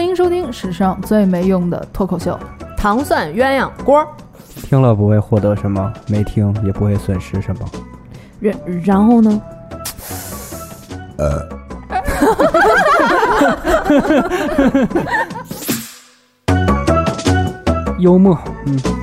欢迎收听史上最没用的脱口秀《糖蒜鸳鸯锅》。听了不会获得什么，没听也不会损失什么。然然后呢？呃。幽默，嗯。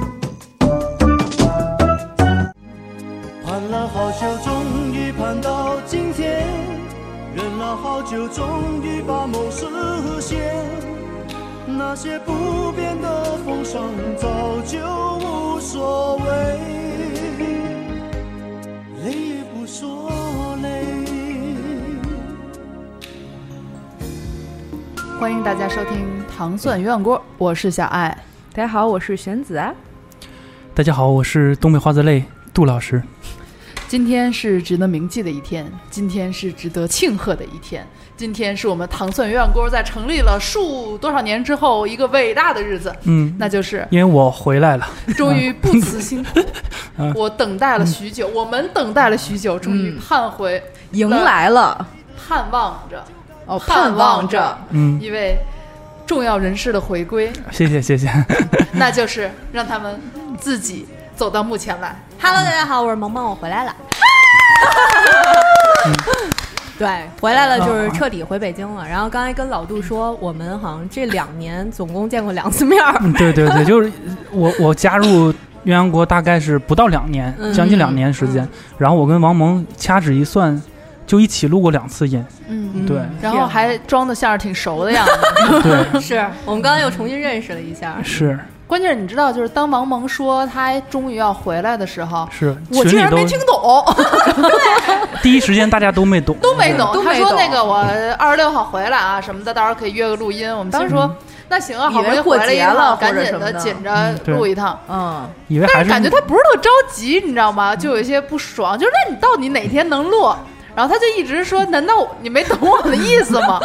那些不变的风霜，早就无所谓，累也不说累。欢迎大家收听《糖蒜鸳鸯锅》，我是小爱。大家好，我是玄子啊。大家好，我是东北花子泪杜老师。今天是值得铭记的一天，今天是值得庆贺的一天，今天是我们糖蒜鸳鸯锅在成立了数多少年之后一个伟大的日子。嗯，那就是因为我回来了，终于不辞辛苦，我等待了许久，我们等待了许久，终于盼回，迎来了，盼望着，哦，盼望着，嗯，一位。重要人士的回归，谢谢谢谢，那就是让他们自己走到目前来。Hello，大家好，我是萌萌，我回来了。对，回来了就是彻底回北京了。然后刚才跟老杜说，我们好像这两年总共见过两次面。对对对，就是我我加入鸳鸯国大概是不到两年，将近两年时间。然后我跟王蒙掐指一算。就一起录过两次音，嗯，对，然后还装的像是挺熟的样子，对，是我们刚才又重新认识了一下，是。关键是你知道，就是当王蒙说他终于要回来的时候，是我竟然没听懂，第一时间大家都没懂，都没懂。他说那个我二十六号回来啊什么的，到时候可以约个录音。我们当时说那行啊，好不容易回来一趟，赶紧的紧着录一趟，嗯，以为但是感觉他不是特着急，你知道吗？就有一些不爽，就是那你到底哪天能录？然后他就一直说：“难道你没懂我的意思吗？”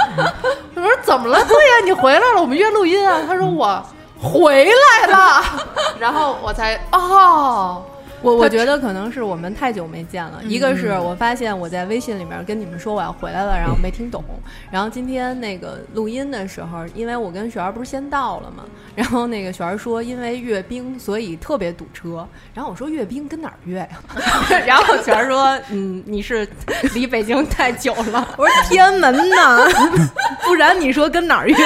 我说：“怎么了？对呀，你回来了，我们约录音啊。”他说：“我回来了。”然后我才哦。我我觉得可能是我们太久没见了。一个是我发现我在微信里面跟你们说我要回来了，然后没听懂。然后今天那个录音的时候，因为我跟雪儿不是先到了嘛，然后那个雪儿说因为阅兵所以特别堵车。然后我说阅兵跟哪儿阅呀？然后雪儿说嗯你是离北京太久了。我说天安门呢？不然你说跟哪儿阅？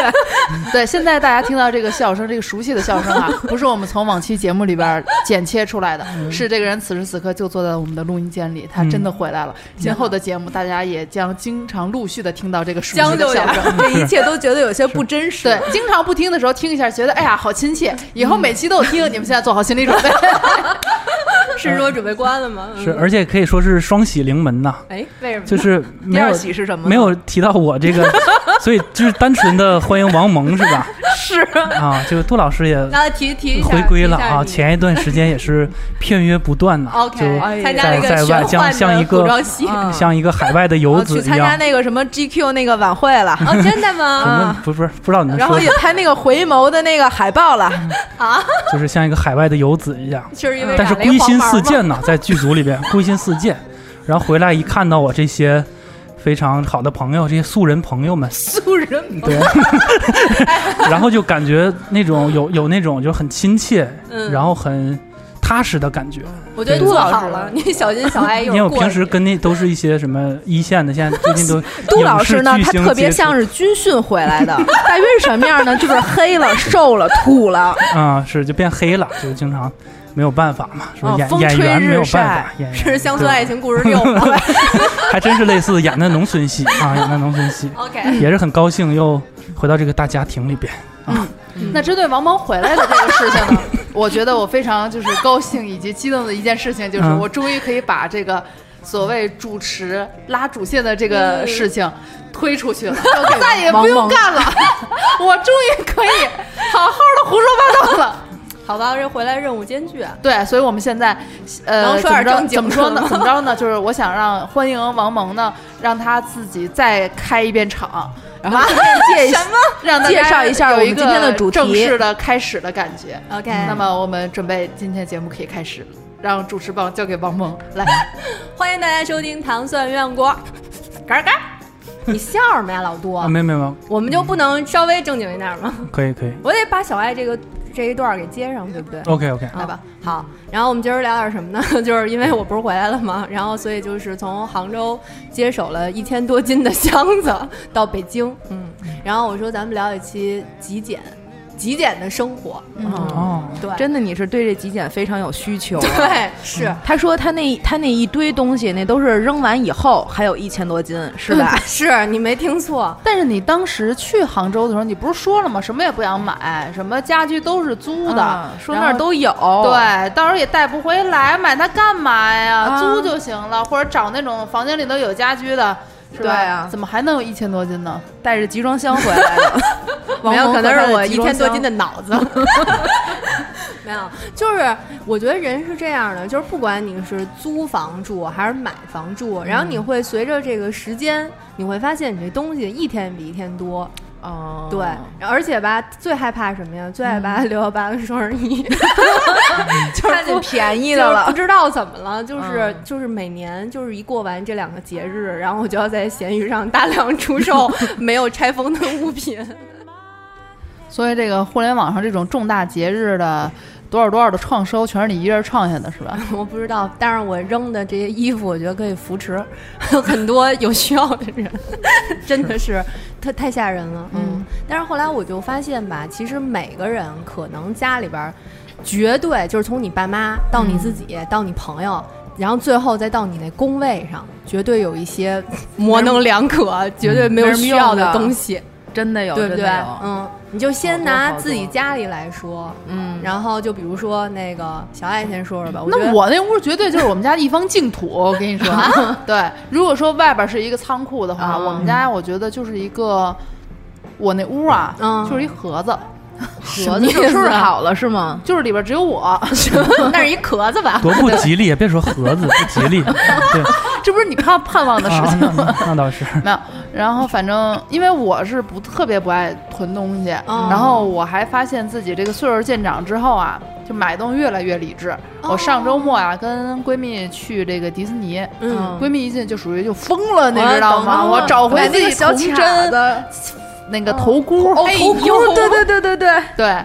对，现在大家听到这个笑声，这个熟悉的笑声啊，不是我们从往期节目里边剪切出来的，是。这个人此时此刻就坐在我们的录音间里，他真的回来了。今后的节目，大家也将经常陆续的听到这个熟悉的笑声。这一切都觉得有些不真实。对，经常不听的时候听一下，觉得哎呀好亲切。以后每期都有听，你们现在做好心理准备。是说准备关了吗？是，而且可以说是双喜临门呐。哎，为什么？就是第二喜是什么？没有提到我这个，所以就是单纯的欢迎王蒙是吧？是啊，就杜老师也提提回归了啊。前一段时间也是片约不断呐。OK，在在外像像一个像一个海外的游子一样。去参加那个什么 GQ 那个晚会了。哦，真的吗？不不是不知道你们。然后也拍那个回眸的那个海报了啊。就是像一个海外的游子一样。就是因为但是归心。似箭呐，在剧组里边 归心似箭，然后回来一看到我这些非常好的朋友，这些素人朋友们，素人对 然后就感觉那种有有那种就很亲切，然后很踏实的感觉。我觉得杜老师了，你小心小爱因为我平时跟那都是一些什么一线的，现在最近都杜老师呢，他特别像是军训回来的，大约什么样呢？就是黑了、瘦了、土了啊，是就变黑了，就经常。没有办法嘛，说演演员没有办法，演是乡村爱情故事六 还真是类似演的农村戏啊，演的农村戏。OK，也是很高兴又回到这个大家庭里边啊。那针对王蒙回来的这个事情呢，我觉得我非常就是高兴以及激动的一件事情，就是我终于可以把这个所谓主持拉主线的这个事情推出去了，再也不用干了，我终于可以好好的胡说八道了。好吧，这回来任务艰巨啊！对，所以我们现在，呃，怎么着？怎么说呢？怎么着呢？就是我想让欢迎王蒙呢，让他自己再开一遍场，然后介什么？让介绍一下我们今天的主题，正式的开始的感觉。OK，那么我们准备今天节目可以开始，让主持棒交给王蒙来。欢迎大家收听《糖蒜鸳鸯锅》，嘎嘎。你笑什么呀，老杜？啊，没没没，我们就不能稍微正经一点吗？可以可以我得把小爱这个这一段儿给接上，对不对？，OK OK，来吧，好。然后我们今儿聊点什么呢？就是因为我不是回来了嘛？然后所以就是从杭州接手了一千多斤的箱子到北京，嗯。然后我说咱们聊一期极简，极简的生活，嗯，哦，对，真的，你是对这极简非常有需求。对，是。他说他那他那一堆东西，那都是扔完以后还有一千多斤，是吧？是你没听错，但是你当时去杭州的时候，你不是说了吗？什么也不想买，什么家具都是租的，嗯说那儿都有。对，到时候也带不回来，买它干嘛呀？啊租就行了，或者找那种房间里头有家居的？对啊怎么还能有一千多斤呢？带着集装箱回来的，没有，可能是我一千多斤的。的脑子。没有，就是我觉得人是这样的，就是不管你是租房住还是买房住，然后你会随着这个时间，你会发现你这东西一天比一天多。哦，对，而且吧，最害怕什么呀？最害怕 六幺八跟双十一，就是看见便宜的了不。知道怎么了，就是、嗯就是每年就是一过完这两个节日，然后我就要在闲鱼上大量出售 没有拆封的物品。所以这个互联网上这种重大节日的多少多少的创收，全是你一人创下的，是吧？我不知道，但是我扔的这些衣服，我觉得可以扶持 很多有需要的人，真的是太太吓人了。嗯，但是后来我就发现吧，其实每个人可能家里边儿绝对就是从你爸妈到你自己、到你朋友。然后最后再到你那工位上，绝对有一些模棱两可、绝对没有需要的东西，真的有，对不对？嗯，你就先拿自己家里来说，嗯，然后就比如说那个小爱先说说吧。我那我那屋绝对就是我们家的一方净土，我跟你说。对，如果说外边是一个仓库的话，啊我们家我觉得就是一个，我那屋啊，嗯就是一盒子，盒子是收拾好了是吗？就是里边只有我。那是一壳子吧？多不吉利，别说盒子不吉利，对这不是你盼盼望的事啊，情吗？那那倒是，没有，然后反正因为我是不特别不爱囤东西，哦然后我还发现自己这个岁数渐长之后啊，就买东西越来越理智。我上周末啊跟闺蜜去这个迪士尼，嗯闺蜜一进就属于就疯了，你知道吗？我找回那自己小卡真，子，那个头箍，头箍，呦对对对对对，对。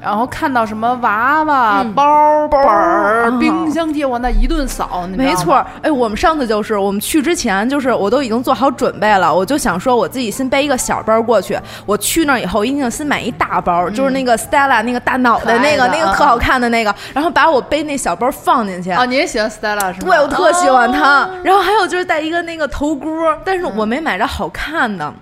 然后看到什么娃娃、嗯包、本儿、啊冰箱贴，我那一顿扫，没错。哎，我们上次就是我们去之前，就是我都已经做好准备了，我就想说我自己先背一个小包过去。我去那儿以后，一定先买一大包，就是那个 Stella 那个大脑袋那个那个特好看的那个，然后把我背那小包放进去。啊，你也喜欢 Stella 是吗？对，我特喜欢它。然后还有就是带一个那个头箍，但是我没买着好看的。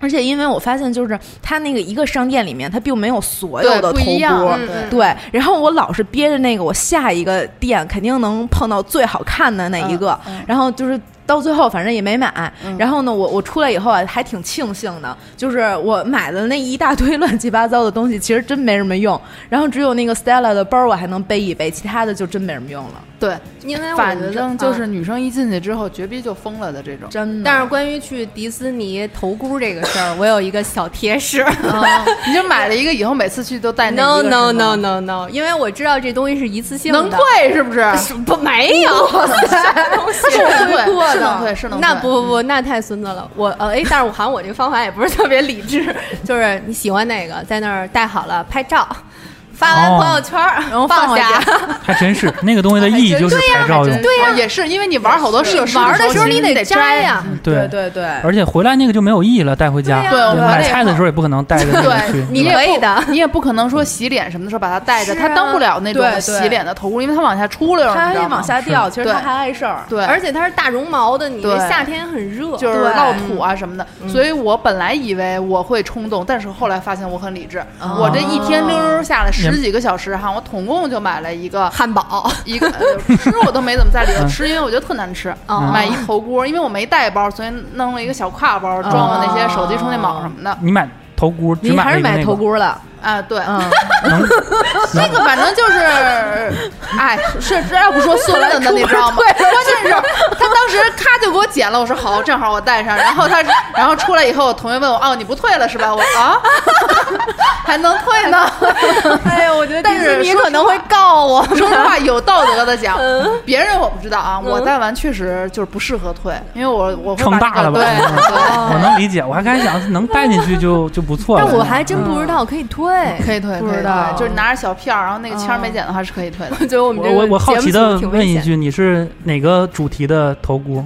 而且因为我发现，就是它那个一个商店里面，它并没有所有的头箍，对。然后我老是憋着那个，我下一个店肯定能碰到最好看的那一个。然后就是到最后，反正也没买。然后呢，我我出来以后啊，还挺庆幸的，就是我买的那一大堆 乱七八糟的东西，其实真没什么用。然后只有那个 Stella 的包我还能背一背，其他的就真没什么用了，对，因为我反觉得正就是嗯女生一进去之后，绝逼就疯了的这种。真的。但是关于去迪士尼头箍这个事儿，我有一个小贴士。你就买了一个，以后每次去都带那 no 一个 no 是吗 no no no，因为我知道这东西是一次性的，能退是不是？不没有东西是能退，是能退，是能退。那不不不，那太孙子了。我呃，哎，但是我好像我这个方法也不是特别理智，就是你喜欢哪个，在那儿带好了拍照，发完哦朋友圈儿，然后放回下。还真是那个东西的意义就是拍照用，对呀，也是因为你玩好多设施玩的时候你你得摘摘呀。对。对对，而且回来那个就没有意义了，带回家。对我们买菜的时候也不可能带着那个对去。，你也不可以的。你也不可能说洗脸什么的时候把它带着，它当不了那种对对洗脸的头箍，因为它往下出溜，它还往下掉，其实它还碍事儿。对，而且它是大绒毛的，你夏天很热，就是对。落土啊什么的，所以我本来以为我会冲动，但是后来发现我很理智。我这一天溜溜下来十几个小时哈，我总共就买了一个汉堡。一个呃吃我都没怎么在里头吃，因为我觉得特难吃。哦买一头锅，因为我没带包，所以弄了一个小挎包，装了那些手机充电宝什么的。你买头箍，只你还是买买了一个那个头箍了，啊，对，嗯，能 那个反正就是，哎，是这要不说孙子呢，你知道吗？关键是他当时咔就给我剪了，我说好，正好我带上。然后他，然后出来以后，我同学问我，哦，你不退了是吧？我啊，还能退呢？哎呀，我觉得但是你可能会告我。说实话，有道德的讲，别人我不知道啊，我戴完确实就是不适合退，因为我我会撑大了吧？把这个对对。我能理解，我还刚才想能戴进去就就不错了。但我还真不知道可以退，可以退，可以退不知道，就是拿着小票，然后那个签没剪的话是可以退的。我觉得我们我这个我我好奇的问一句，你是哪个主题的头箍？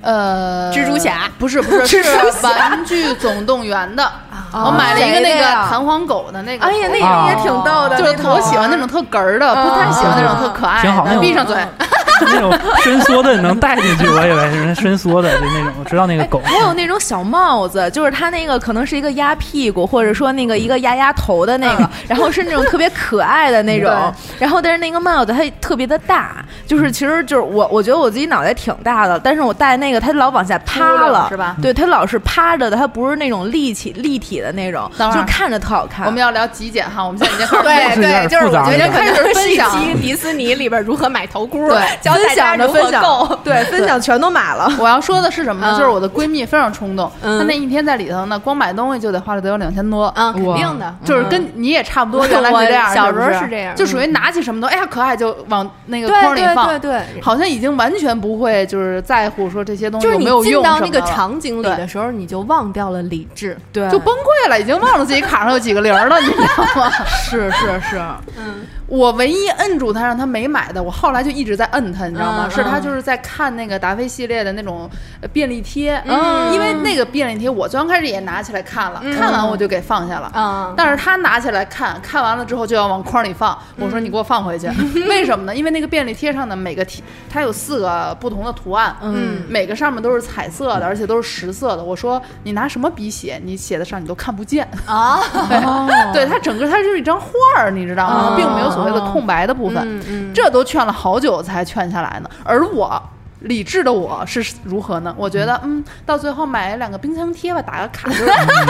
呃，蜘蛛侠。不是不是 是玩具总动员的，我买了一个那个弹簧狗的那个，哎呀，那啊。个也挺逗的，就是头我喜欢那种特哏儿的，不太喜欢那种特可爱挺好的。闭上嘴，那种伸缩的能带进去，我以为是伸缩的，就那种。我知道那个狗，还有那种小帽子，就是它那个可能是一个压屁股，或者说那个一个压压头的那个，然后是那种特别可爱的那种。然后但是那个帽子它特别的大，就是其实就是我我觉得我自己脑袋挺大的，但是我戴那个它老往下趴了，是吧对，它老是趴着的，它不是那种立起立体的那种，就看着特好看。我们要聊极简哈，我们现在已经开始对对，就是我觉得了可能开始分享迪士尼里边如何买头箍，对教大分家如何享的分享。购。，对，分享全都买了。我要说的是什么呢？嗯。就是我的闺蜜非常冲动，嗯。她那一天在里头呢，光买东西就得花了得有两千多。啊，肯定的，就是跟你也差不多，原来我是这样，小时候是这样。就属于拿起什么东西，哎呀可爱就往那个对对筐里放，对对，好像已经完全不会就是在乎说这些东西有就是你没有用进到那个场景里的时候，你就忘掉了理智。对，就崩溃了，已经忘了自己卡上有几个零了，你知道吗？是是是，嗯，我唯一摁住他让他没买的，我后来就一直在摁他，你知道吗？嗯是他嗯就是在看那个达菲系列的那种呃便利贴，嗯因为那个便利贴我最刚开始也拿起来看了，看完我就给放下了。啊，但是他拿起来看看完了之后就要往筐里放，我说你给我放回去，为什么呢？因为那个便利贴上的每个贴，它有四个不同的图案，嗯每个上面都是彩色的，而且都是实色的。我说你拿什么笔写，你写的上你都看不见。啊，对，它整个它就是一张画儿，你知道吗？哦并没有所谓的空白的部分。这都劝了好久才劝下来呢。而我理智的我是如何呢？我觉得，嗯，到最后买两个冰箱贴吧，打个卡，就是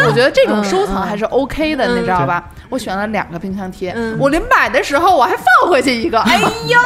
我觉得这种收藏还是 OK 的，嗯你知道吧？我选了两个冰箱贴，嗯。我临买的时候我还放回去一个，哎呦，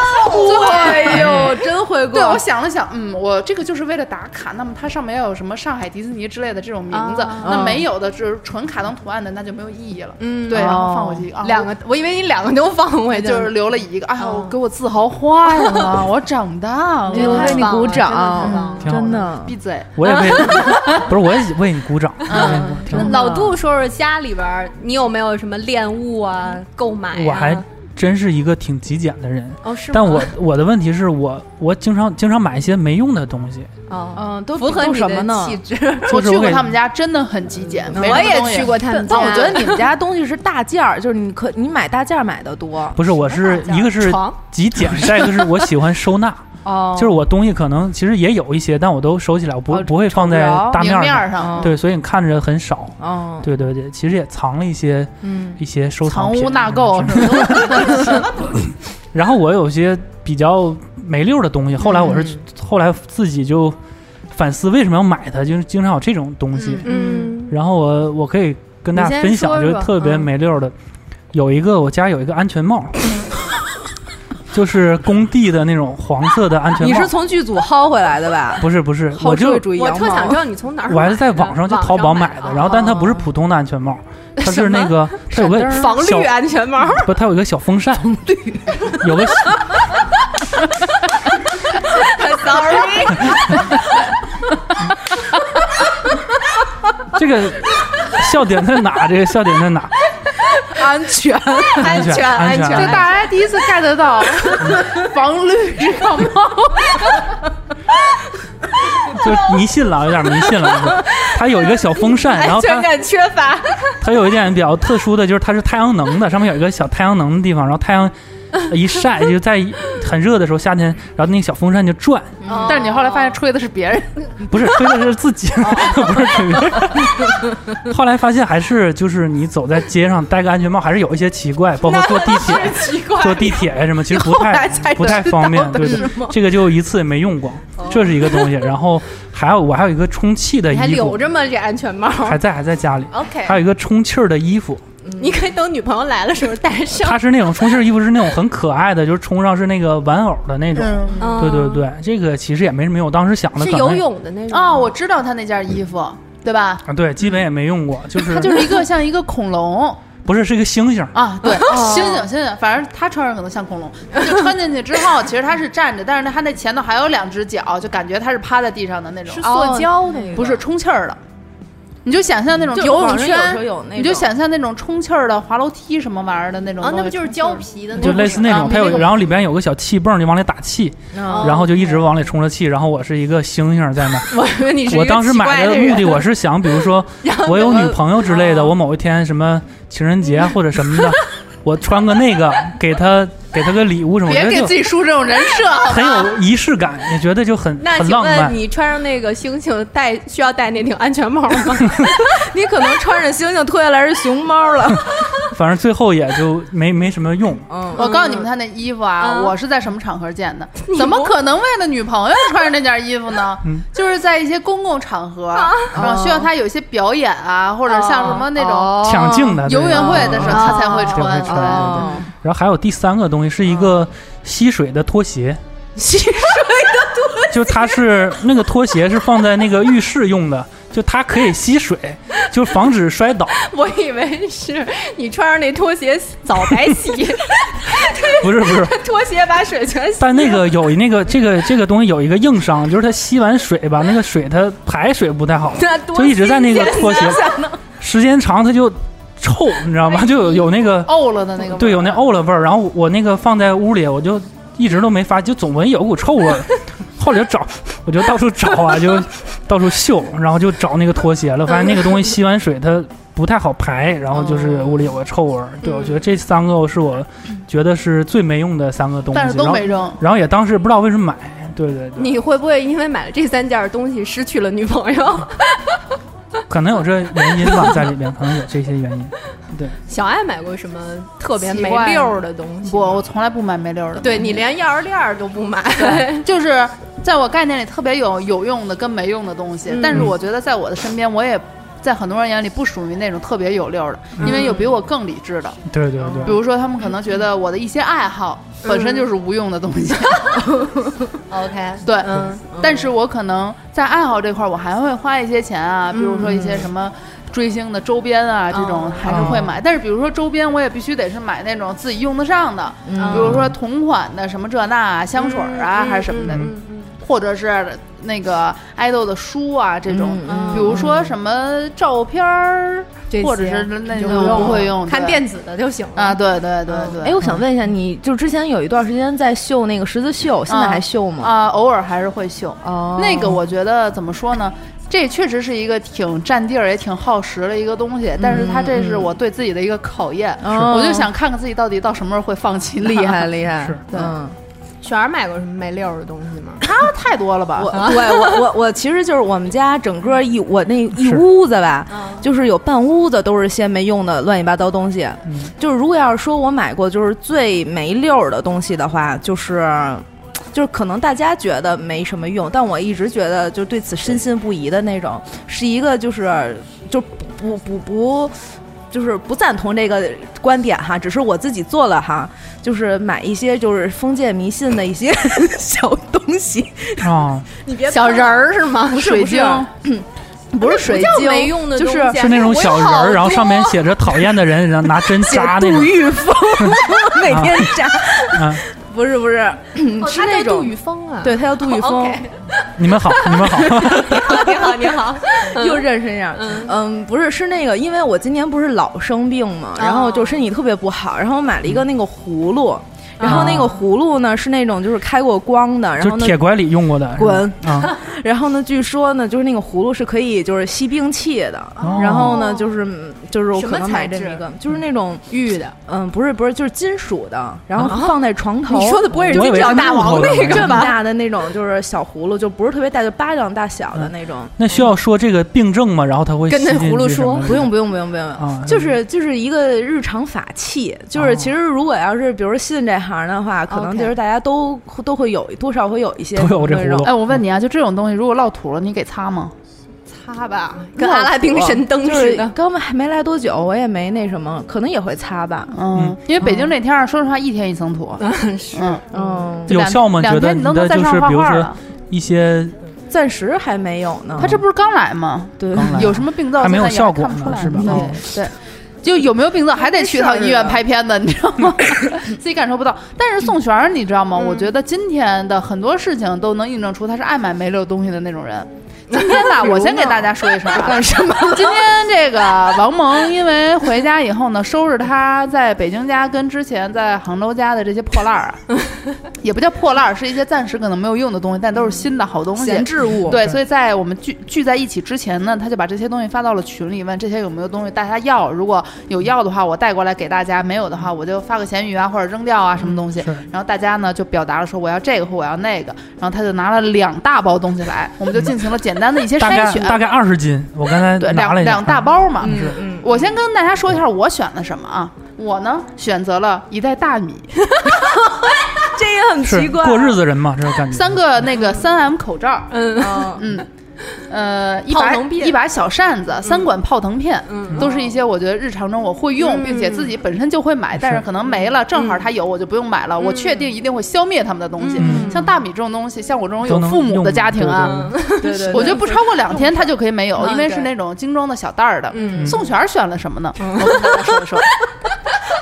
哎呦，真会过。对，我想了想，嗯，我这个就是为了打卡，那么它上面要有什么上海迪士尼之类的这种名字，啊那没有的就是纯卡通图案的，那就没有意义了。嗯对，然后放回去一个，啊两个，我以为你两个都放回去，就是留了一个，哎呦，哦给我自豪坏了，我长大了，这个为你鼓掌真的。闭嘴。我也为 不是我也为你鼓掌，我也为你鼓挺好的老杜说说家里边儿你有没有什么恋物啊、购买啊？我还真是一个挺极简的人。哦是，但我我的问题是我我经常经常买一些没用的东西，哦嗯，都符合你的都什么呢？气质。我去过他们家，真的很极简。我也去过他们家，但我觉得你们家东西是大件儿，就是你可你买大件儿买的多不是我是一个是极简，再一个是我喜欢收纳，哦。就是我东西可能其实也有一些，但我都收起来，我不哦不会放在大面。面上，对，所以你看着很少。哦，对对对，其实也藏了一些嗯。一些收藏藏品污纳垢？然后我有些比较没溜儿的东西，后来我是、嗯后来自己就反思为什么要买它，就是经常有这种东西。嗯然后我我可以跟大家分享，就是特别嗯。没溜儿的，有一个我家有一个安全帽，就是工地的那种黄色的安全帽。你是从剧组薅回来的吧？不是不是，我就我特想知道你从哪儿买的，我还是在网上就淘宝买的，然后但它不是普通的安全帽，它是那个它有个防小绿安全帽。不，它有一个小风扇，有个 Sorry，这个笑点在哪？这个笑点在哪？安全，安全安安全这。大家第一次 get 到 防绿这个帽，就迷信了，有点迷信了。就是它有一个小风扇，然后它安全感缺乏。它有一点比较特殊的就是它是太阳能的，上面有一个小太阳能的地方，然后太阳一晒就在很热的时候，夏天，然后那个小风扇就转，但是你后来发现吹的是别人，不是吹的是自己，不是吹的。后来发现还是就是你走在街上戴个安全帽还是有一些奇怪，包括坐地铁、奇怪坐地铁呀什么，其实不后来太才不太知道方便。的对对，这个就一次也没用过，这是一个东西。然后还有我还有一个充气的你还衣服，留着吗？这安全帽还在还在家里，？OK，还有一个充气儿的衣服，你可以等女朋友来了时候带上。它是那种充气儿衣服，是那种很可爱的，就是 冲上是那个玩偶的那种。嗯对对对，这个其实也没什么用。我当时想的是游泳的那种哦，我知道他那件衣服，对吧？啊，对，基本也没用过，就是它就是一个像一个恐龙 不是是一个星星。啊，对，猩猩猩猩，反正他穿上可能像恐龙，就穿进去之后，其实他是站着，但是他那前头还有两只脚，就感觉他是趴在地上的那种是，塑胶的那个，不是充气儿的。你就想象那种游泳圈，有那种，你就想象那种充气儿的滑楼梯什么玩意儿的那种啊，东西，那不就是胶皮的那就？类似那种，它有，然后里边有个小气泵，你往里打气，哦然后就一直往里充着气。然后我是一个星星在那。我以为你是我当时买的的目的，我是想，比如说 我有女朋友之类的，哦我某一天什么情人节或者什么的，我穿个那个给她给他个礼物什么，别给自己树这种人设，好很？有仪式感，也觉得就很那请很浪漫问。你穿上那个星星戴需要戴那顶安全帽吗？你可能穿着星星脱下来是熊猫了。反正最后也就没没什么用。嗯，我告诉你们，他那衣服啊，嗯我是在什么场合见的？怎么可能为了女朋友穿着那件衣服呢？嗯就是在一些公共场合，然后需要他有一些表演啊，或者像什么那种哦抢镜的游园会的时候，哦他才会才会穿。然后还有第三个东西是一个吸水的拖鞋，吸水的拖鞋？就它是那个拖鞋是放在那个浴室用的，就它可以吸水，就防止摔倒。我以为是你穿上那拖鞋早白洗，不是不是，拖鞋把水全洗。但那个有那个这个这个东西有一个硬伤，就是它吸完水吧，那个水它排水不太好，就一直在那个拖鞋时间长它就臭，你知道吗？就有有那个 呕了的那个，对有那呕了味儿，然后我那个放在屋里，我就一直都没发，就总闻有股臭味儿。后来就找，我就到处找啊，就到处嗅，然后就找那个拖鞋了，发现那个东西吸完水它不太好排，然后就是屋里有个臭味儿。对，我觉得这三个是我觉得是最没用的三个东西，但是都然后没扔。然后也当时不知道为什么买，对对对，你会不会因为买了这三件东西失去了女朋友？可能有这原因吧，在里边可能有这些原因。对小爱买过什么特别没溜儿的东西？不，我从来不买没溜儿的。对你连钥匙链儿都不买，就是在我概念里特别有有用的跟没用的东西，嗯但是我觉得在我的身边，我也在很多人眼里不属于那种特别有溜儿的，嗯。因为有比我更理智的，对对对。比，如说他们可能觉得我的一些爱好本身就是无用的东西，OK，对，嗯，但是我可能在爱好这块儿，我还会花一些钱啊，比如说一些什么。追星的周边啊，这种哦还是会买，但是比如说周边，我也必须得是买那种自己用得上的，嗯。比如说同款的什么这那啊，香水儿啊，还是什么的，或者是那个爱豆的书啊，这种，嗯比如说什么照片儿，这些或者是那就种不会用，看电子的就行了啊，对对对对。哎，我想问一下，你就之前有一段时间在绣那个十字绣，现在还绣吗？啊，偶尔还是会绣。哦那个我觉得怎么说呢？这确实是一个挺占地儿也挺耗时的一个东西，但是它这是我对自己的一个考验，哦我就想看看自己到底到什么时候会放弃呢。厉害厉 害，是嗯。璇儿买过什么没溜儿的东西吗？他太多了吧？我对我我我其实就是我们家整个一我那一屋子吧，就是有半屋子都是些没用的乱七八糟东西。嗯就是如果要是说我买过就是最没溜儿的东西的话，就是。就是可能大家觉得没什么用，但我一直觉得就对此深信不疑的那种，是一个就是就不不不不，就是不赞同这个观点哈，只是我自己做了哈，就是买一些就是封建迷信的一些 小东西，啊，你别小人儿是吗？水晶，不是水晶，没用的就是是那种小人儿，然后上面写着讨厌的人，然后拿针写扎那种。杜玉峰，每天扎，啊，不是不是，哦是那种杜宇峰啊，对他叫杜玉峰。你们好，你们好。你 好你好，又认识一下，嗯，不是是那个，因为我今年不是老生病嘛，然后就身体特别不好，然后我买了一个那个葫芦。然后那个葫芦呢是那种就是开过光的，然后铁拐李用过的，滚。啊！然后呢，据说呢，就是那个葫芦是可以就是吸兵器的。哦。然后呢，就是就是我可能买材质这么一个，就是那种玉的。嗯，不是不是，就是金属的，然后放在床头。你说的不会是我以为是金角大王木头的那个这么？大的那种就是小葫芦，就不是特别大，就巴掌大小的那种。那需要说这个病症吗？然后他会跟那葫芦说不用不用不用不用，啊，就是就是一个日常法器。就是哦其实如果要是比如信这行的话，可能就是大家都都会有多少会有一些都有这种葫芦哎，我问你啊，就这种东西，如果落土了，你给擦吗？擦擦吧，跟阿拉丁神灯似的。刚还没来多久，我也没那什么，可能也会擦吧。嗯，因为北京这天儿，说实话，一天一层土。是，嗯，嗯，有效吗？两觉得你的天你都能在就是比如说上画画了。一些暂时还没有呢。他这不是刚来吗？对有什么病灶还没有现在也效果看不出来呢是吧对。就有没有病灶，还得去趟医院拍片子，你知道吗？自己感受不到。但是宋璇儿，你知道吗？我觉得今天的很多事情都能印证出他是爱买没溜东西的那种人。今天呢，我先给大家说一声啊，干 什么？今天这个王蒙因为回家以后呢，收拾他在北京家跟之前在杭州家的这些破烂儿啊，也不叫破烂儿，是一些暂时可能没有用的东西，但都是新的好东西。闲置物。对，所以在我们聚聚在一起之前呢，他就把这些东西发到了群里，问这些有没有东西大家要，如果有要的话，我带过来给大家；没有的话，我就发个闲鱼啊，或者扔掉啊，什么东西。然后大家呢就表达了说我要这个或我要那个，然后他就拿了两大包东西来，我们就进行了简单的一些筛选。大概二十斤，我刚才对，拿了两两大包嘛。嗯嗯，我先跟大家说一下我选的什么啊？我呢选择了一袋大米，这也很是奇怪。过日子人嘛，这种感觉。三个那个三 M 口罩，嗯，嗯，嗯，呃，一把一把小扇子，三管泡腾片，嗯都是一些我觉得日常中我会用，嗯。并且自己本身就会买，但是可能没了，正好他有，我就不用买了。我确定一定会消灭他们的东西，嗯。像大米这种东西，像我这种有父母的家庭啊，嗯。对对，我觉得不超过两天他就可以没有，嗯因为是那种精装的小袋儿的。嗯。宋璇选了什么呢？我跟大家说一说，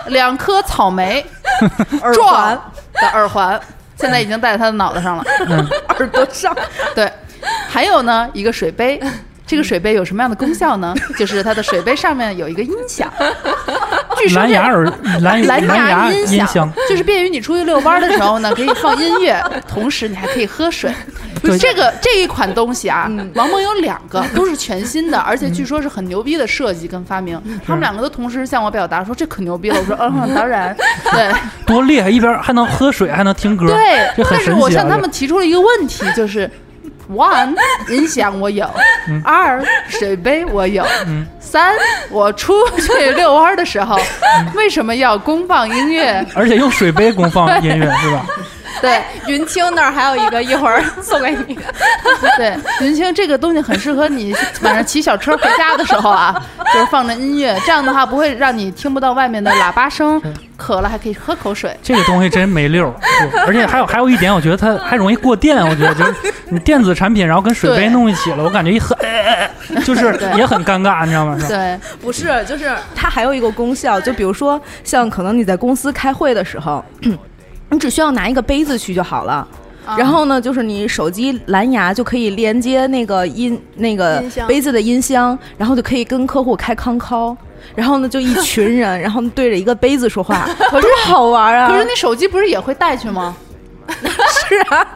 两颗草莓 耳环。的耳环，现在已经戴在他的脑袋上了。耳朵上，对，还有呢，一个水杯。这个水杯有什么样的功效呢？就是它的水杯上面有一个音响，据说这蓝牙耳蓝蓝牙音音箱，就是便于你出去遛弯儿的时候呢，可以放音乐，同时你还可以喝水。对这个这一款东西啊，王蒙有两个，都是全新的，而且据说是很牛逼的设计跟发明。他们两个都同时向我表达说这可牛逼了。我说嗯，当然，对多厉害！一边还能喝水，还能听歌，对。这很但是神奇啊！我向他们提出了一个问题，就是 one 音响我有，二水杯我有，嗯三我出去遛弯的时候，为什么要公放音乐？而且用水杯公放音乐 是吧？对云清那儿还有一个，一会儿送给你。对，云清这个东西很适合你晚上骑小车回家的时候啊，就是放着音乐，这样的话不会让你听不到外面的喇叭声，渴了还可以喝口水。这个东西真没溜儿，而且还有还有一点，我觉得它还容易过电。我觉得就是你电子产品，然后跟水杯弄一起了，我感觉一喝，哎哎哎，就是也很尴尬，你知道吗？对，不是，就是它还有一个功效，就比如说像可能你在公司开会的时候，你只需要拿一个杯子去就好了。啊然后呢，就是你手机蓝牙就可以连接那个音那个杯子的音箱，然后就可以跟客户开康 call。然后呢，就一群人，然后对着一个杯子说话，可是好玩啊！可是你手机不是也会带去吗？是啊，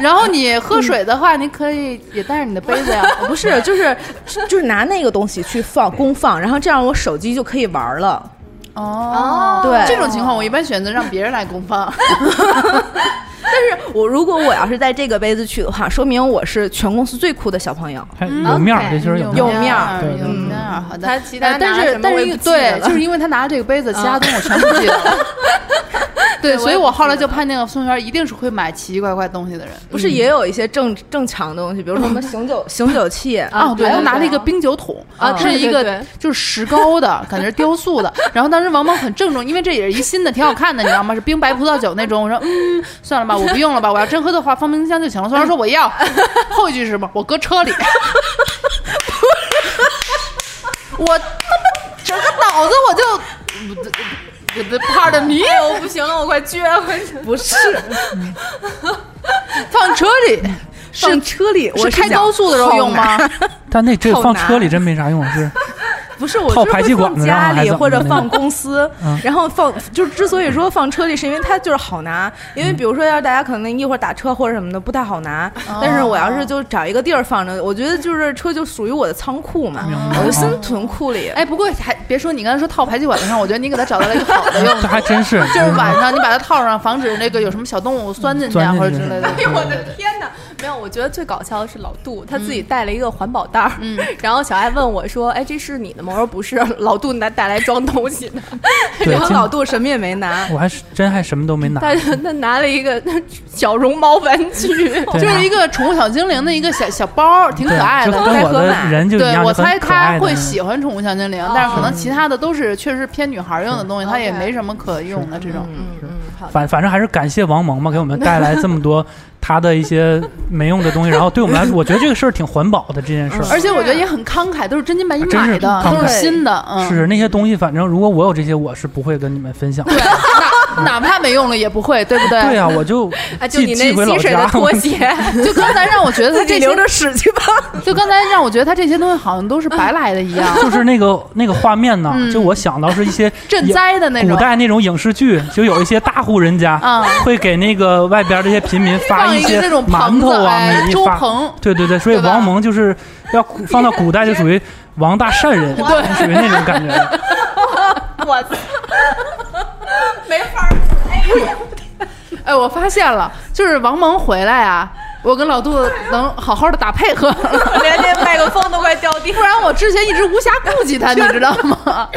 然后你喝水的话，你可以也带着你的杯子呀。不是，就是就是拿那个东西去放公放，然后这样我手机就可以玩了。哦，对。这种情况我一般选择让别人来公放。我如果我要是在这个杯子去的话，说明我是全公司最酷的小朋友。还有面儿，这就是有有面儿。有面儿，好的。他其他呃但是但是对，就是因为他拿了这个杯子，其他东西我全不记得了。对，所以我后来就判定了宋元一定是会买奇奇怪怪东西的人。不是也有一些正正常的东西，比如说什么 醒酒醒酒器啊，对，他拿了一个冰酒桶啊是一个就是石膏的，感觉是雕塑的。然后当时王蒙很郑重，因为这也是一新的，挺好看的，你知道吗？是冰白葡萄酒那种。我说嗯，算了吧，我不用了吧，我要真喝的话放冰箱就行了。宋然说我要，后一句是什么？我搁车里。我他妈整个脑子我就，Pardon me，哎呦，不行了，我快撅回去。不是放车里放车里，我是开高速的时候用吗？但那这放车里真没啥用，是不是，我就是放家里或者放公司嗯，然后放就是之所以说放车里，是因为它就是好拿。因为比如说，要是大家可能一会儿打车或者什么的不太好拿，但是我要是就找一个地儿放着，我觉得就是车就属于我的仓库嘛，我就先囤库里。哎，不过还别说你刚才说套排气管子上，我觉得你给它找到了一个好的用这途。还真是，就是晚上你把它套上，防止那个有什么小动物钻进去啊，或者之类的。哎呦我的天哪！没有，我觉得最搞笑的是老杜，他自己带了一个环保袋儿，嗯 然后小爱问我说：“哎，这是你的吗？”我说：“不是，老杜拿带来装东西的。然后老杜什么也没拿，我还是真还什么都没拿。他他拿了一个小绒毛玩具，对就是一个宠物小精灵的一个小小包，挺可，爱的。我的人就一对，我猜他会喜欢宠物小精灵，哦但是可能其他的都是确实偏女孩用的东西，它也没什么可用的这种。嗯嗯，好。反反正还是感谢王蒙嘛，给我们带来这么多 他的一些没用的东西，然后对我们来说，我觉得这个事儿挺环保的这件事儿。而且我觉得也很慷慨，都是真金白银买的，都是新的。嗯，是那些东西，反正如果我有这些，我是不会跟你们分享的。对，哪哪怕没用了也不会，对不对？对啊，我就 啊，就寄你那寄回老家吸水的。拖鞋，就刚才让我觉得他这些，留着使去吧。就刚才让我觉得他这些东西好像都是白来的一样，就是那个那个画面呢，嗯就我想到是一些赈灾的那种古。代那种影视剧，就有一些大户人家嗯会给那个外边这些平民发一些馒，头啊、哎，米发。粥棚，对对对，所以王蒙就是要放到古代就属于王大善人，对，属于那种感觉。我没法儿。哎，我发现了，就是王蒙回来啊，我跟老杜能好好的打配合，连这麦克风都快掉地不然我之前一直无暇顾及他，你知道吗？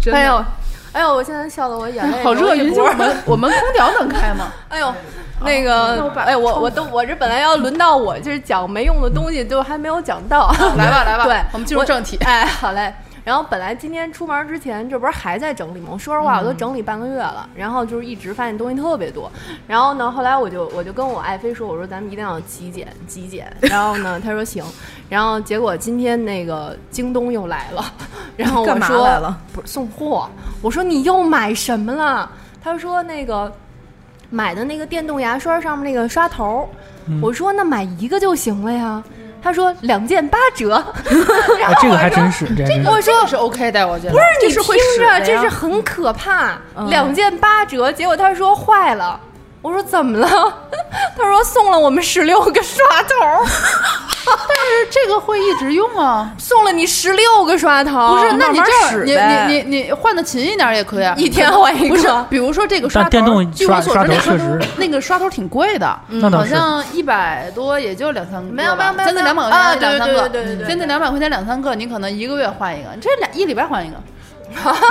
真的哎呦，哎呦，我现在笑得我眼泪好热，我们我们空调能开吗？哎呦，那个，哎，我我都我这本来要轮到我，就是讲没用的东西，就还没有讲到。来吧来吧，对，我们进入正题。哎，好嘞。然后本来今天出门之前，这不是还在整理吗？我说实话，我都整理半个月了。然后就是一直发现东西特别多。然后呢，后来我就我就跟我爱妃说，我说咱们一定要极简极简。然后呢，她说行。然后结果今天那个京东又来了，然后我说来了？不是送货。我说你又买什么了？他说那个买的那个电动牙刷上面那个刷头。嗯我说那买一个就行了呀。他说两件八折。哎，这个还真是，这还真是。我说是 OK 的，我觉得不是你听着，这是很可怕，嗯两件八折，结果他说坏了。我说怎么了？他说送了我们十六个刷头，但是这个会一直用啊。送了你十六个刷头，不是，那你这样，你你你你换的勤一点也可以啊。一天换一不是个，，比如说这个刷头，但电动据我所知，刷那个刷头确实。那个刷头挺贵的，好那倒是。像一百多也就两三个，没有没有没有将近两百块啊钱两三个，对对对对对。对将近两百块钱两三个，你可能一个月换一个，这俩一礼拜换一个。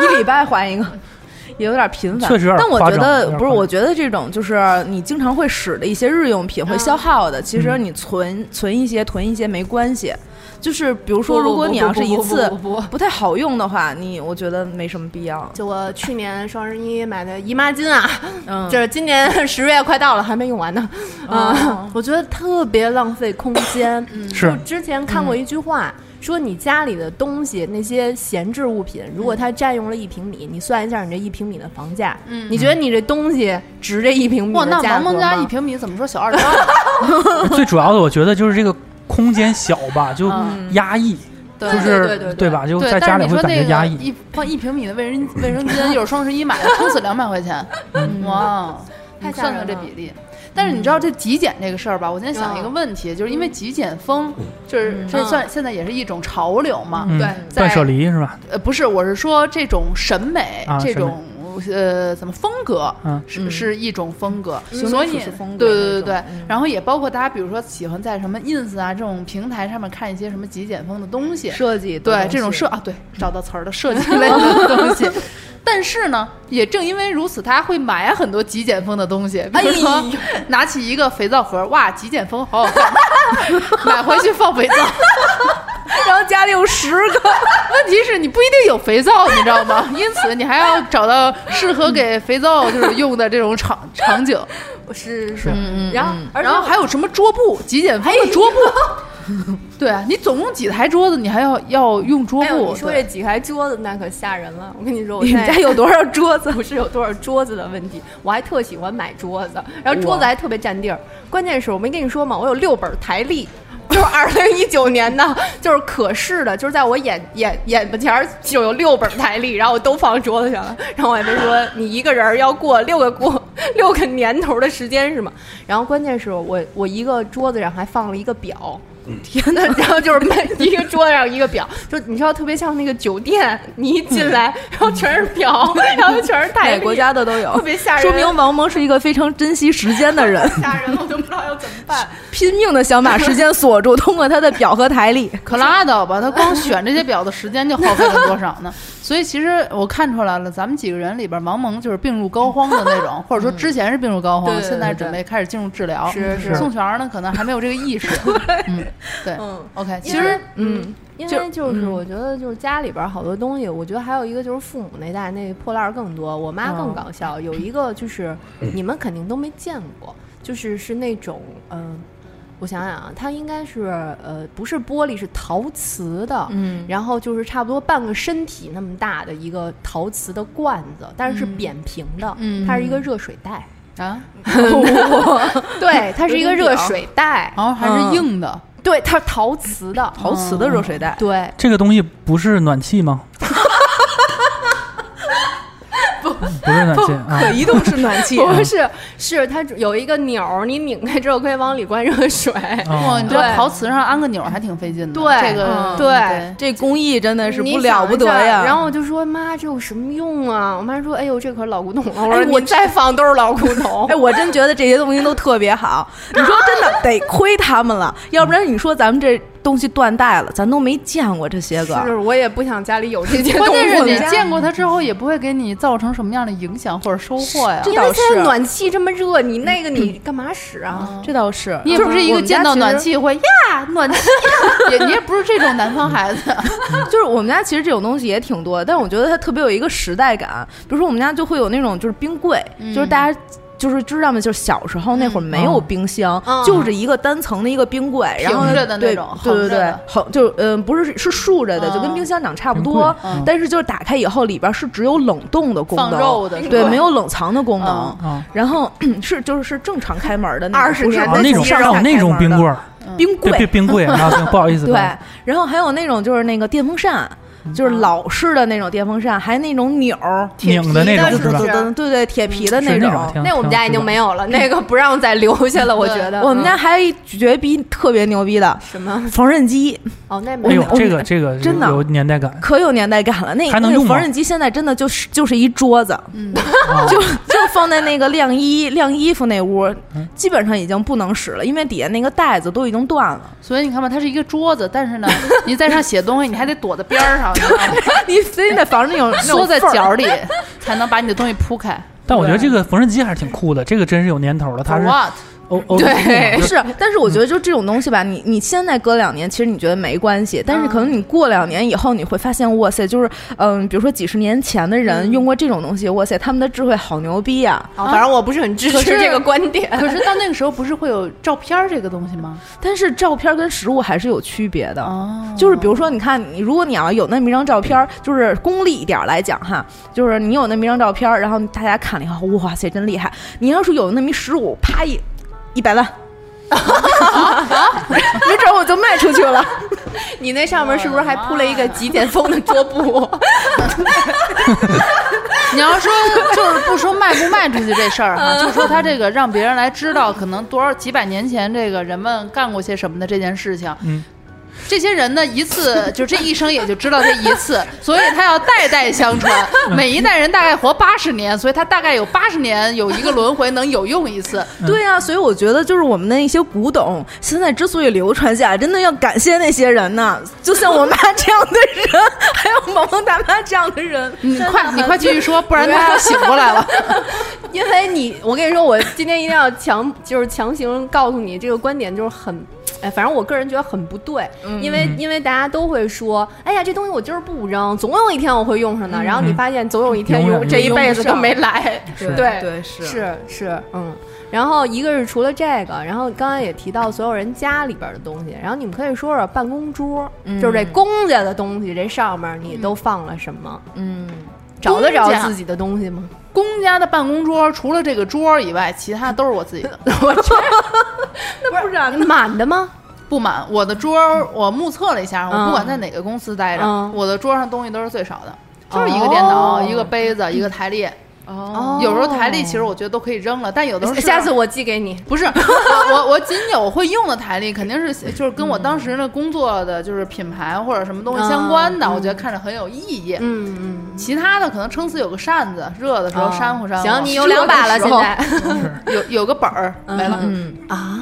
一礼拜换一个，也有点频繁。确实有点但我觉得不是，我觉得这种就是你经常会使的一些日用品会消耗的，其实你存存一些囤一些没关系。就是比如说，如果你要是一次不太好用的话，你我觉得没什么必要。就我去年双十一买的姨妈巾啊，嗯，就是今年十月快到了，还没用完呢。啊嗯，我觉得特别浪费空间。是就之前看过一句话。说你家里的东西那些闲置物品，如果它占用了一平米，你算一下你这一平米的房价，嗯你觉得你这东西值这一平米哇，那的价格王蒙家一平米怎么说小二十万？最主要的，我觉得就是这个空间小吧，就嗯压抑，对就对对是对对吧？就，在家里会感觉压抑。一换一平米的卫生卫生间，又是双十一买的，撑死两百块钱，哇！太吓你算算人了这比例。但是你知道这极简这个事儿吧？我现在想一个嗯。问题，就是因为极简风，就是这算现在也是一种潮流嘛。嗯。对。在断舍离是吧？呃，不是，我是说这种审美，这种呃怎么风格，嗯。是是一种风格，形所以风格对对对对嗯，然后也包括大家比如说喜欢在什么 ins 啊这种平台上面看一些什么极简风的东西，设计对这种设啊，对，找到词儿的，设计类的东西。但是呢，也正因为如此，他会买很多极简风的东西，比如说、哎拿起一个肥皂盒，哇，极简风好好看，买回去放肥皂。然后家里有十个，问题是你不一定有肥皂，你知道吗？因此你还要找到适合给肥皂就是用的这种场场景。是是，嗯然后然后还有什么桌布，极简风的桌布。对啊，你总共几台桌子，你还要要用桌布。你说这几台桌子那可吓人了。我跟你说，我你们家有多少桌子？不是有多少桌子的问题，我还特喜欢买桌子，然后桌子还特别占地儿。关键是我没跟你说吗？我有六本台历。就是二零一九年的，就是可视的，就是在我眼眼眼巴前儿就有六本台历，然后我都放桌子上了。然后我还没说你一个人要过六个过六个年头的时间是吗？然后关键是我我一个桌子上还放了一个表，天呐，然后就是每一个桌子上一个表，就你知道特别像那个酒店，你一进来，然后全是表，然后全是台历每个国家的都有，特别吓人，说明王蒙是一个非常珍惜时间的人，吓人了，我就不知道要怎么办。拼命的想把时间锁住，通过他的表和台历。可拉倒吧，他光选这些表的时间就耗费了多少呢？所以其实我看出来了，咱们几个人里边，王蒙就是病入膏肓的那种，或者说之前是病入膏肓，现在准备开始进入治疗。是是宋璇儿呢，可能还没有这个意识。嗯，对嗯，OK，其实嗯，因为就是嗯我觉得就是家里边儿好多东西，我觉得还有一个就是父母那代那破烂儿更多。我妈更搞笑，有一个就是你们肯定都没见过，就是是那种嗯。我想想啊，它应该是呃不是玻璃，是陶瓷的，嗯。然后就是差不多半个身体那么大的一个陶瓷的罐子，但是是扁平的，嗯它是一个热水袋，啊，对，它是一个热水袋，然后还是硬的，对，它是陶瓷的，陶瓷的热水袋，对，这个东西不是暖气吗？不，不是暖气啊可。移动式暖气。不是，是它有一个钮，你拧开之后可以往里灌热水。哦 哇，你知道对陶瓷上安个钮还挺费劲的。对这个嗯对这工艺真的是不了不得呀。然后我就说妈，这有什么用啊？我妈说，哎呦，这可是老古董了。我说你再放都是老古董哎，。我真觉得这些东西都特别好。你说真的得亏他们了，要不然你说咱们这东西断代了，咱都没见过这些个。是，我也不想家里有这些 东关键是。你见过它之后，也不会给你造成什么样的影响或者收获呀。这倒因为现在是暖气这么热，你那个你干嘛使啊？这倒是，你也不是一个见到暖气会呀暖气，也你也不是这种南方孩子。就是我们家其实这种东西也挺多，但是我觉得它特别有一个时代感。比如说我们家就会有那种就是冰柜，就是大家。就是知道吗？就是小时候那会儿没有冰箱，嗯。就是一个单层的一个冰柜，然后呢平着的那对种对对对横就嗯、不是是竖着的，就跟嗯冰箱长差不多，嗯。但是就是打开以后里边是只有冷冻的功能，放肉的对，没有冷藏的功能。啊然后是就是是正常开门的那种，20不是年啊，那种上还有那种冰棍儿。儿，冰冰冰柜，冰柜啊，不好意思，对，然后还有那种就是那个电风扇。就是老式的那种电风扇，还那种钮儿，拧的那种是吧？对对铁皮的是那种。那我们家已经没有了，那个不让再留下了。我觉得我们家还绝逼特别牛逼的什么？缝纫机，哦，那没有，哎这个这个真的有年代感，可有年代感了。那那个还能用吗缝纫机现在真的就是就是一桌子，啊 就就放在那个晾衣晾衣服那屋嗯，基本上已经不能使了，因为底下那个带子都已经断了。所以你看吧，它是一个桌子，但是呢，你在上写东西，你还得躲在边儿上，你非得防着那种 那种缩在角里，才能把你的东西铺开。但我觉得这个缝纫机还是挺酷的，这个真是有年头了，它是对，是，但是我觉得就这种东西吧，你你现在隔两年，其实你觉得没关系，但是可能你过两年以后，你会发现，哇塞，就是嗯，比如说几十年前的人用过这种东西，哇塞，他们的智慧好牛逼呀！哦反正我不是很支持这个观点。可是到那个时候，不是会有照片儿这个东西吗？但是照片跟实物还是有区别的。哦，就是比如说，你看，你如果你要有那么一张照片儿，就是功利一点儿来讲哈，就是你有那么一张照片儿，然后大家看了以后，哇塞，真厉害！你要是有那么一实物，啪一一百万。没准我就卖出去了。你那上面是不是还铺了一个极简风的桌布？你要说就是不说卖不卖出去这事儿哈，就说他这个让别人来知道，可能多少几百年前这个人们干过些什么的这件事情。嗯。这些人呢，一次 就这一生也就知道这一次，所以他要代代相传，每一代人大概活八十年，所以他大概有八十年有一个轮回能有用一次。对啊、所以我觉得就是我们的一些古董，现在之所以流传下来，真的要感谢那些人呢。就像我妈这样的人，还有萌萌大妈这样的人。你快，你快继续说，不然他醒过来了。因为你，我跟你说，我今天一定要强，就是强行告诉你这个观点，就是很，哎，反正我个人觉得很不对，因为因为大家都会说，哎呀，这东西我今儿不扔，总有一天我会用上的。然后你发现总有一天用，这一辈子都没来。对对对是是是，嗯。然后一个是除了这个，然后刚才也提到所有人家里边的东西，然后你们可以说说办公桌，就是这公家的东西，这上面你都放了什么？嗯，找得着自己的东西吗？公家的办公桌除了这个桌以外，其他都是我自己的，我去 那不然呢？满的吗？不满。我的桌儿我目测了一下，我不管在哪个公司待着，嗯我的桌上东西都是最少的，就是一个电脑、哦一个杯子、一个台历。哦有时候台历其实我觉得都可以扔了，但有的时候下次我寄给你。不是 我我我仅有会用的台历，肯定是就是跟我当时的工作的就是品牌或者什么东西相关的，嗯我觉得看着很有意义。嗯嗯，其他的可能撑死有个扇子，热的时候扇乎扇乎。行，你有两把了，现在有有个本儿没了，嗯，啊。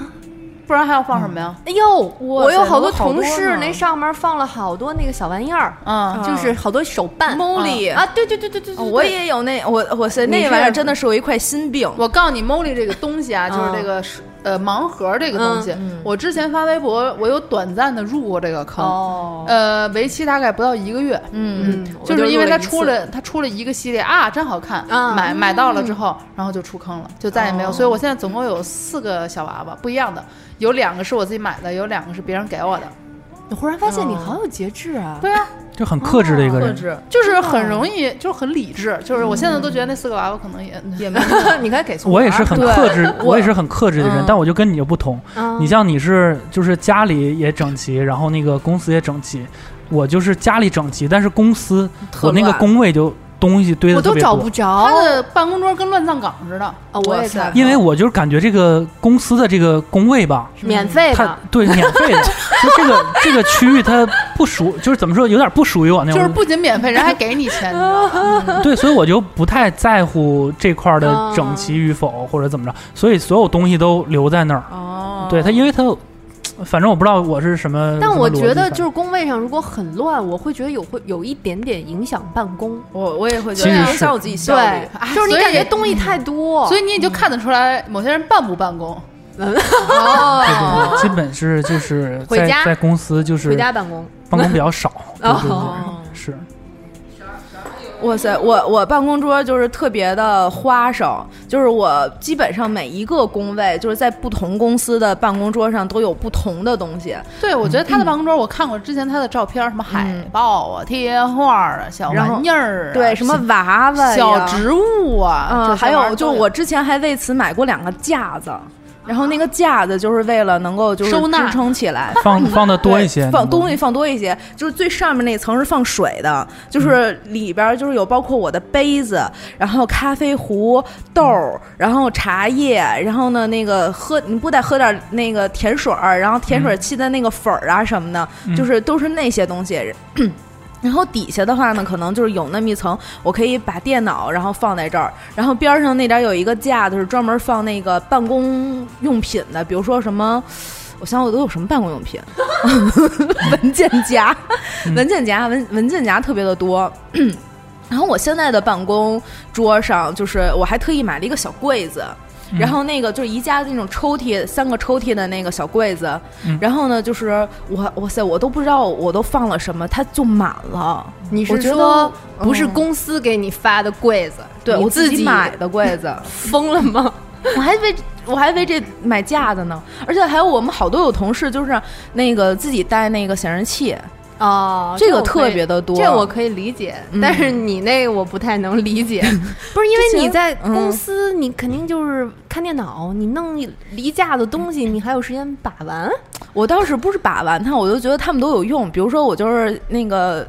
不然还要放什么呀？哎呦，我有好多同事，那上面放了好多那个小玩意儿，嗯，就是好多手办。Molly 啊，对对对对对，对我也有那我我塞那玩意儿真的是我一块心病。我告诉你，Molly 这个东西啊，就是这个是呃盲盒这个东西，我之前发微博，我有短暂的入过这个坑，哦，呃，为期大概不到一个月，嗯，嗯，就是因为它出了了它出了一个系列啊，真好看，啊买买到了之后，然后就出坑了，就再也没有。哦所以我现在总共有四个小娃娃，不一样的，有两个是我自己买的，有两个是别人给我的。我忽然发现你好有节制啊！对啊，就很克制的一个人。克制。就是很容易，就是很理智，就是我现在都觉得那四个娃娃可能也也没 你可以给我也是很克制，我我也是很克制的人嗯，但我就跟你就不同。嗯。你像你是就是家里也整齐，然后那个公司也整齐，我就是家里整齐，但是公司我那个工位就东西堆的我都找不。着他的办公桌跟乱葬岗似的。啊！我也在因为我就是感觉这个公司的这个工位吧，免费的，对免费的，就这个这个区域它不属，就是怎么说，有点不属于我那种。就是不仅免费，人还给你钱？对，所以我就不太在乎这块儿的哦整齐与否或者怎么着，所以所有东西都留在那儿。哦对他，因为它，反正我不知道我是什么。但我觉得就是工位上如果很乱，我会觉得有会有一点点影响办公。我我也会觉其实是得影响我自己效率。哎就是你感觉东西太多，所以你也就看得出来某些人办不办公。对对对，基本是就是在回家在公司就是回家办公。办公比较少。对对哦对，是。哇塞，我我办公桌就是特别的花哨，就是我基本上每一个工位，就是在不同公司的办公桌上都有不同的东西。对，我觉得他的办公桌，我看过之前他的照片，什么海报啊、贴画啊、小玩意儿啊，对，什么娃娃、小植物啊，嗯，还有就是我之前还为此买过两个架子，然后那个架子就是为了能够就是收纳支撑起来。放放的多一些，放东西放多一些，就是最上面那层是放水的，就是里边儿就是有包括我的杯子，然后咖啡壶、豆儿，然后茶叶，然后呢那个喝你不得喝点那个甜水儿，然后甜水沏的那个粉儿啊什么的，嗯就是都是那些东西。然后底下的话呢，可能就是有那么一层，我可以把电脑然后放在这儿，然后边上那点儿有一个架子是专门放那个办公用品的，比如说什么。我想想我都有什么办公用品？文件夹，文件夹，文文件夹特别的多。然后我现在的办公桌上，就是我还特意买了一个小柜子，然后那个就是宜家的那种抽屉，三个抽屉的那个小柜子。嗯然后呢，就是我哇塞，我都不知道我都放了什么，它就满了。你我觉得是说不是嗯公司给你发的柜子？对我自己买的柜 子，疯了吗？我还为我还为这买架子呢，而且还有我们好多有同事就是那个自己带那个显示器，哦，这个特别的多。这我可以理解，嗯但是你那个我不太能理解，不是因为你在公司，你肯定就是看电脑，你弄一离架的东西，你还有时间把玩？我倒是不是把玩它，我就觉得他们都有用。比如说，我就是那个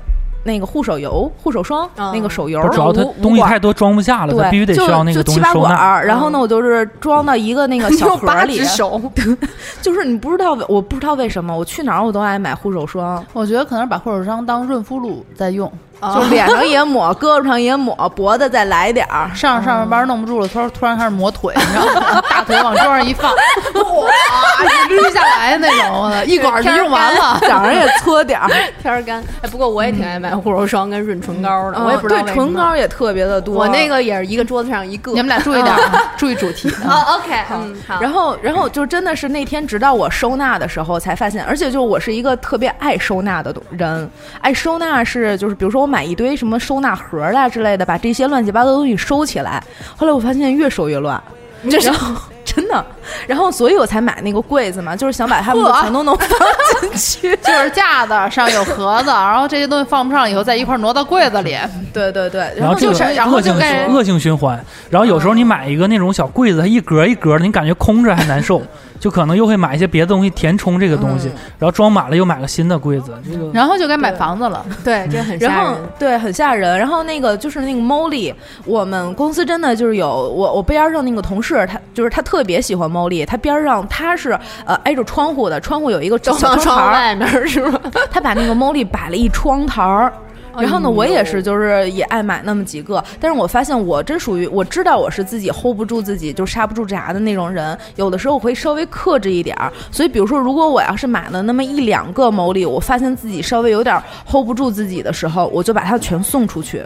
那个护手油、护手霜、嗯。那个手油，主要它东西太多装不下了，它对，必须得需就要那个东就七八西收纳。管儿，然后呢，我就是装到一个那个小盒儿里。手，就是你不知道，我不知道为什么，我去哪儿我都爱买护手霜，我觉得可能是把护手霜当润肤露在用，就脸上也抹，胳膊上也抹，脖子再来点儿。上上着班弄不住了，突然突然开始抹腿，你知道吗？大腿往桌上一放，哇，一捋下来那种，一管就用完了。早上也搓点儿，天儿干。哎，不过我也挺爱买护手霜跟润唇膏的，我也不知道嗯对唇膏也特别的多。我那个也是一个桌子上一个。你们俩注意点啊，注意主题。好，OK，嗯，好。然后，然后就真的是那天，直到我收纳的时候才发现，而且就我是一个特别爱收纳的人，爱收纳是就是比如说我买一堆什么收纳盒啊之类的，把这些乱七八糟的东西收起来。后来我发现越收越乱，然后真真的。然后所以我才买那个柜子嘛，就是想把它们全都能放进去。就是架子上有盒子，然后这些东西放不上以后，再一块挪到柜子里。对对对，然后这个然后恶性恶性循环。然后有时候你买一个那种小柜子，它一格一格的，你感觉空着还难受，就可能又会买一些别的东西填充这个东西，然后装满了又买个新的柜子。这个然后就该买房子了。对，这很然后吓人。对，很吓人。然后那个就是那个 Molly，我们公司真的就是有我我边上那个同事，他就是他特别喜欢 Molly，他边上他是呃挨着窗户的，窗户有一个小放窗台儿，外面是吗？他把那个 Molly 摆了一窗台儿。然后呢，我也是，就是也爱买那么几个，但是我发现我真属于我知道我是自己 hold 不住自己，就刹不住闸的那种人。有的时候我会稍微克制一点儿，所以比如说，如果我要是买了那么一两个某里，我发现自己稍微有点 hold 不住自己的时候，我就把它全送出去。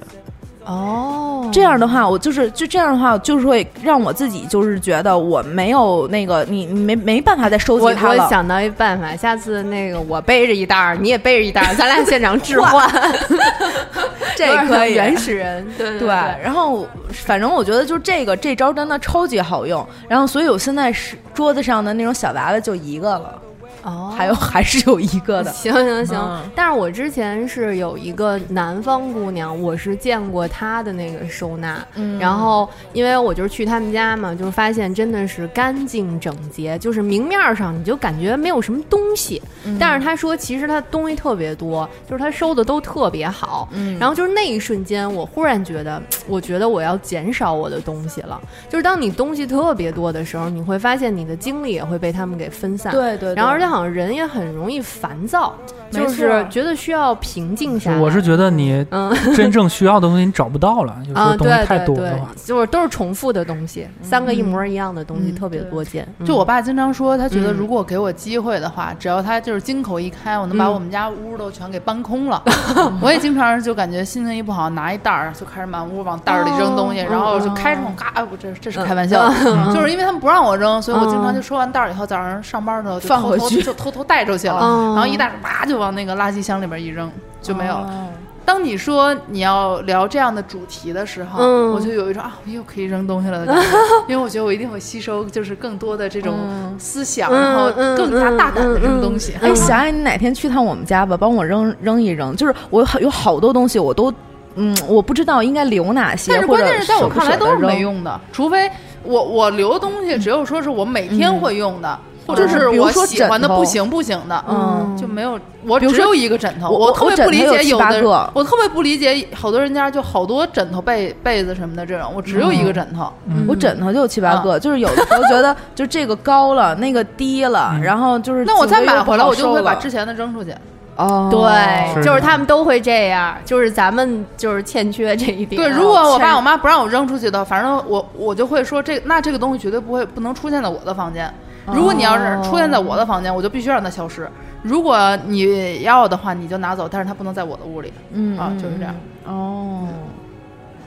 哦，这样的话，我就是就这样的话，就是会让我自己就是觉得我没有那个你你没没办法再收集它了。我想到一办法，下次那个我背着一袋儿，你也背着一袋儿，咱俩现场置换，这可以。原始人，对对，然后反正我觉得就这个这招真的超级好用，然后所以我现在是桌子上的那种小娃娃就一个了，哦，还有 还是有一个的。行行行，嗯。但是我之前是有一个南方姑娘，我是见过她的那个收纳，嗯。然后因为我就是去他们家嘛，就是发现真的是干净整洁，就是明面上你就感觉没有什么东西，嗯。但是她说其实她东西特别多，就是她收的都特别好，嗯。然后就是那一瞬间，我忽然觉得，我觉得我要减少我的东西了，就是当你东西特别多的时候，你会发现你的精力也会被他们给分散，对对对。然后而且好像人也很容易烦躁，就是觉得需要平静下来。我是觉得你嗯 真正需要的东西你找不到了，有时啊，候东西太多的话，，就是都是重复的东西，三个一模一样的东西嗯特别多见。就我爸经常说，他觉得嗯如果给我机会的话，只要他就是金口一开，我能把嗯我们家屋都全给搬空了。我也经常就感觉心情一不好，拿一袋儿就开始满屋往袋儿里扔东西，哦然后就开窗嘎，哎我这这是开玩笑的，就是因为他们不让我扔，所以我经常就收完袋儿以后，早上上班的时候就偷偷放回去就偷偷带出去了，哦然后一带着叭就往那个垃圾箱里边一扔，就没有了。哦。当你说你要聊这样的主题的时候，嗯。我就有一种啊，我又可以扔东西了的感觉，因为我觉得我一定会吸收就是更多的这种思想，嗯然后嗯更加大胆的扔东西。哎，小爱，你哪天去趟我们家吧，帮我扔扔一扔。就是我有好多东西，我都嗯，我不知道应该留哪些，但是或者关键是在我看来都是没用的，除非我我留的东西只有说是我每天会用的，或者就是比如我说喜欢的枕头不行不行的，嗯就没有。我只有一个枕头，我特别不理解有的我特别不理解好多人家就好多枕头被被子什么的这种，我只有一个枕头。嗯我枕头就有七八个，就是有的时候觉得就这个高了，那个低了，然后就是那我再买回来，我就会把之前的扔出去。哦，对，是就是他们都会这样，就是咱们就是欠缺这一点。对，如果我爸我妈不让我扔出去的，反正我我就会说这那这个东西绝对不会不能出现在我的房间。如果你要是出现在我的房间，我就必须让它消失。如果你要的话，你就拿走，但是它不能在我的屋里。嗯啊就是这样。哦，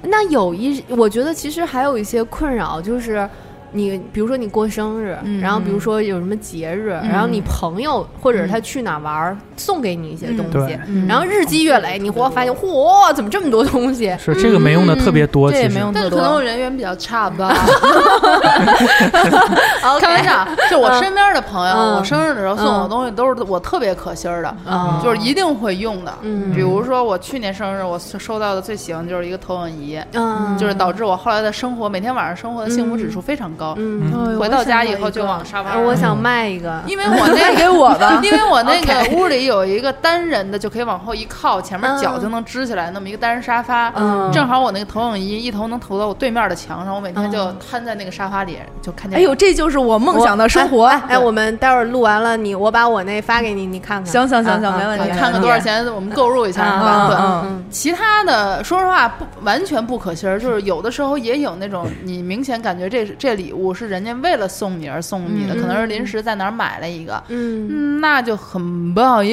那有一，我觉得其实还有一些困扰，就是你比如说你过生日，嗯然后比如说有什么节日，然后你朋友或者是他去哪玩儿，送给你一些东西。对，然后日积月累，你忽然发现，嚯，怎么这么多东西？是这个没用的特别多，这也没用特多。是可能我人缘比较差吧。开玩笑，就我身边的朋友，嗯。我生日的时候送我东西都是我特别可心儿的，嗯。就是一定会用的。嗯。比如说我去年生日，我收到的最喜欢就是一个投影仪，嗯，就是导致我后来的生活每天晚上生活的幸福指数非常高。嗯，回到家以后就往沙发上我想卖一个，因为我那个 给我吧。因为我那个屋里有一个单人的，就可以往后一靠，前面嗯脚就能支起来那么一个单人沙发。嗯正好我那个投影仪一头能投到我对面的墙上，我每天就嗯瘫在那个沙发里就看见。哎呦，，这就是我梦想的生活。哎，哎我们待会儿录完了，你我把我那发给你，你看看。行行行行啊没问题啊看看多少钱，我们购入一下。啊是吧对嗯嗯其他的，说实话不完全不可信儿，就是有的时候也有那种你明显感觉这这礼物是人家为了送你而送你的，可能是临时在哪儿买了一个，嗯嗯，那就很不好意思，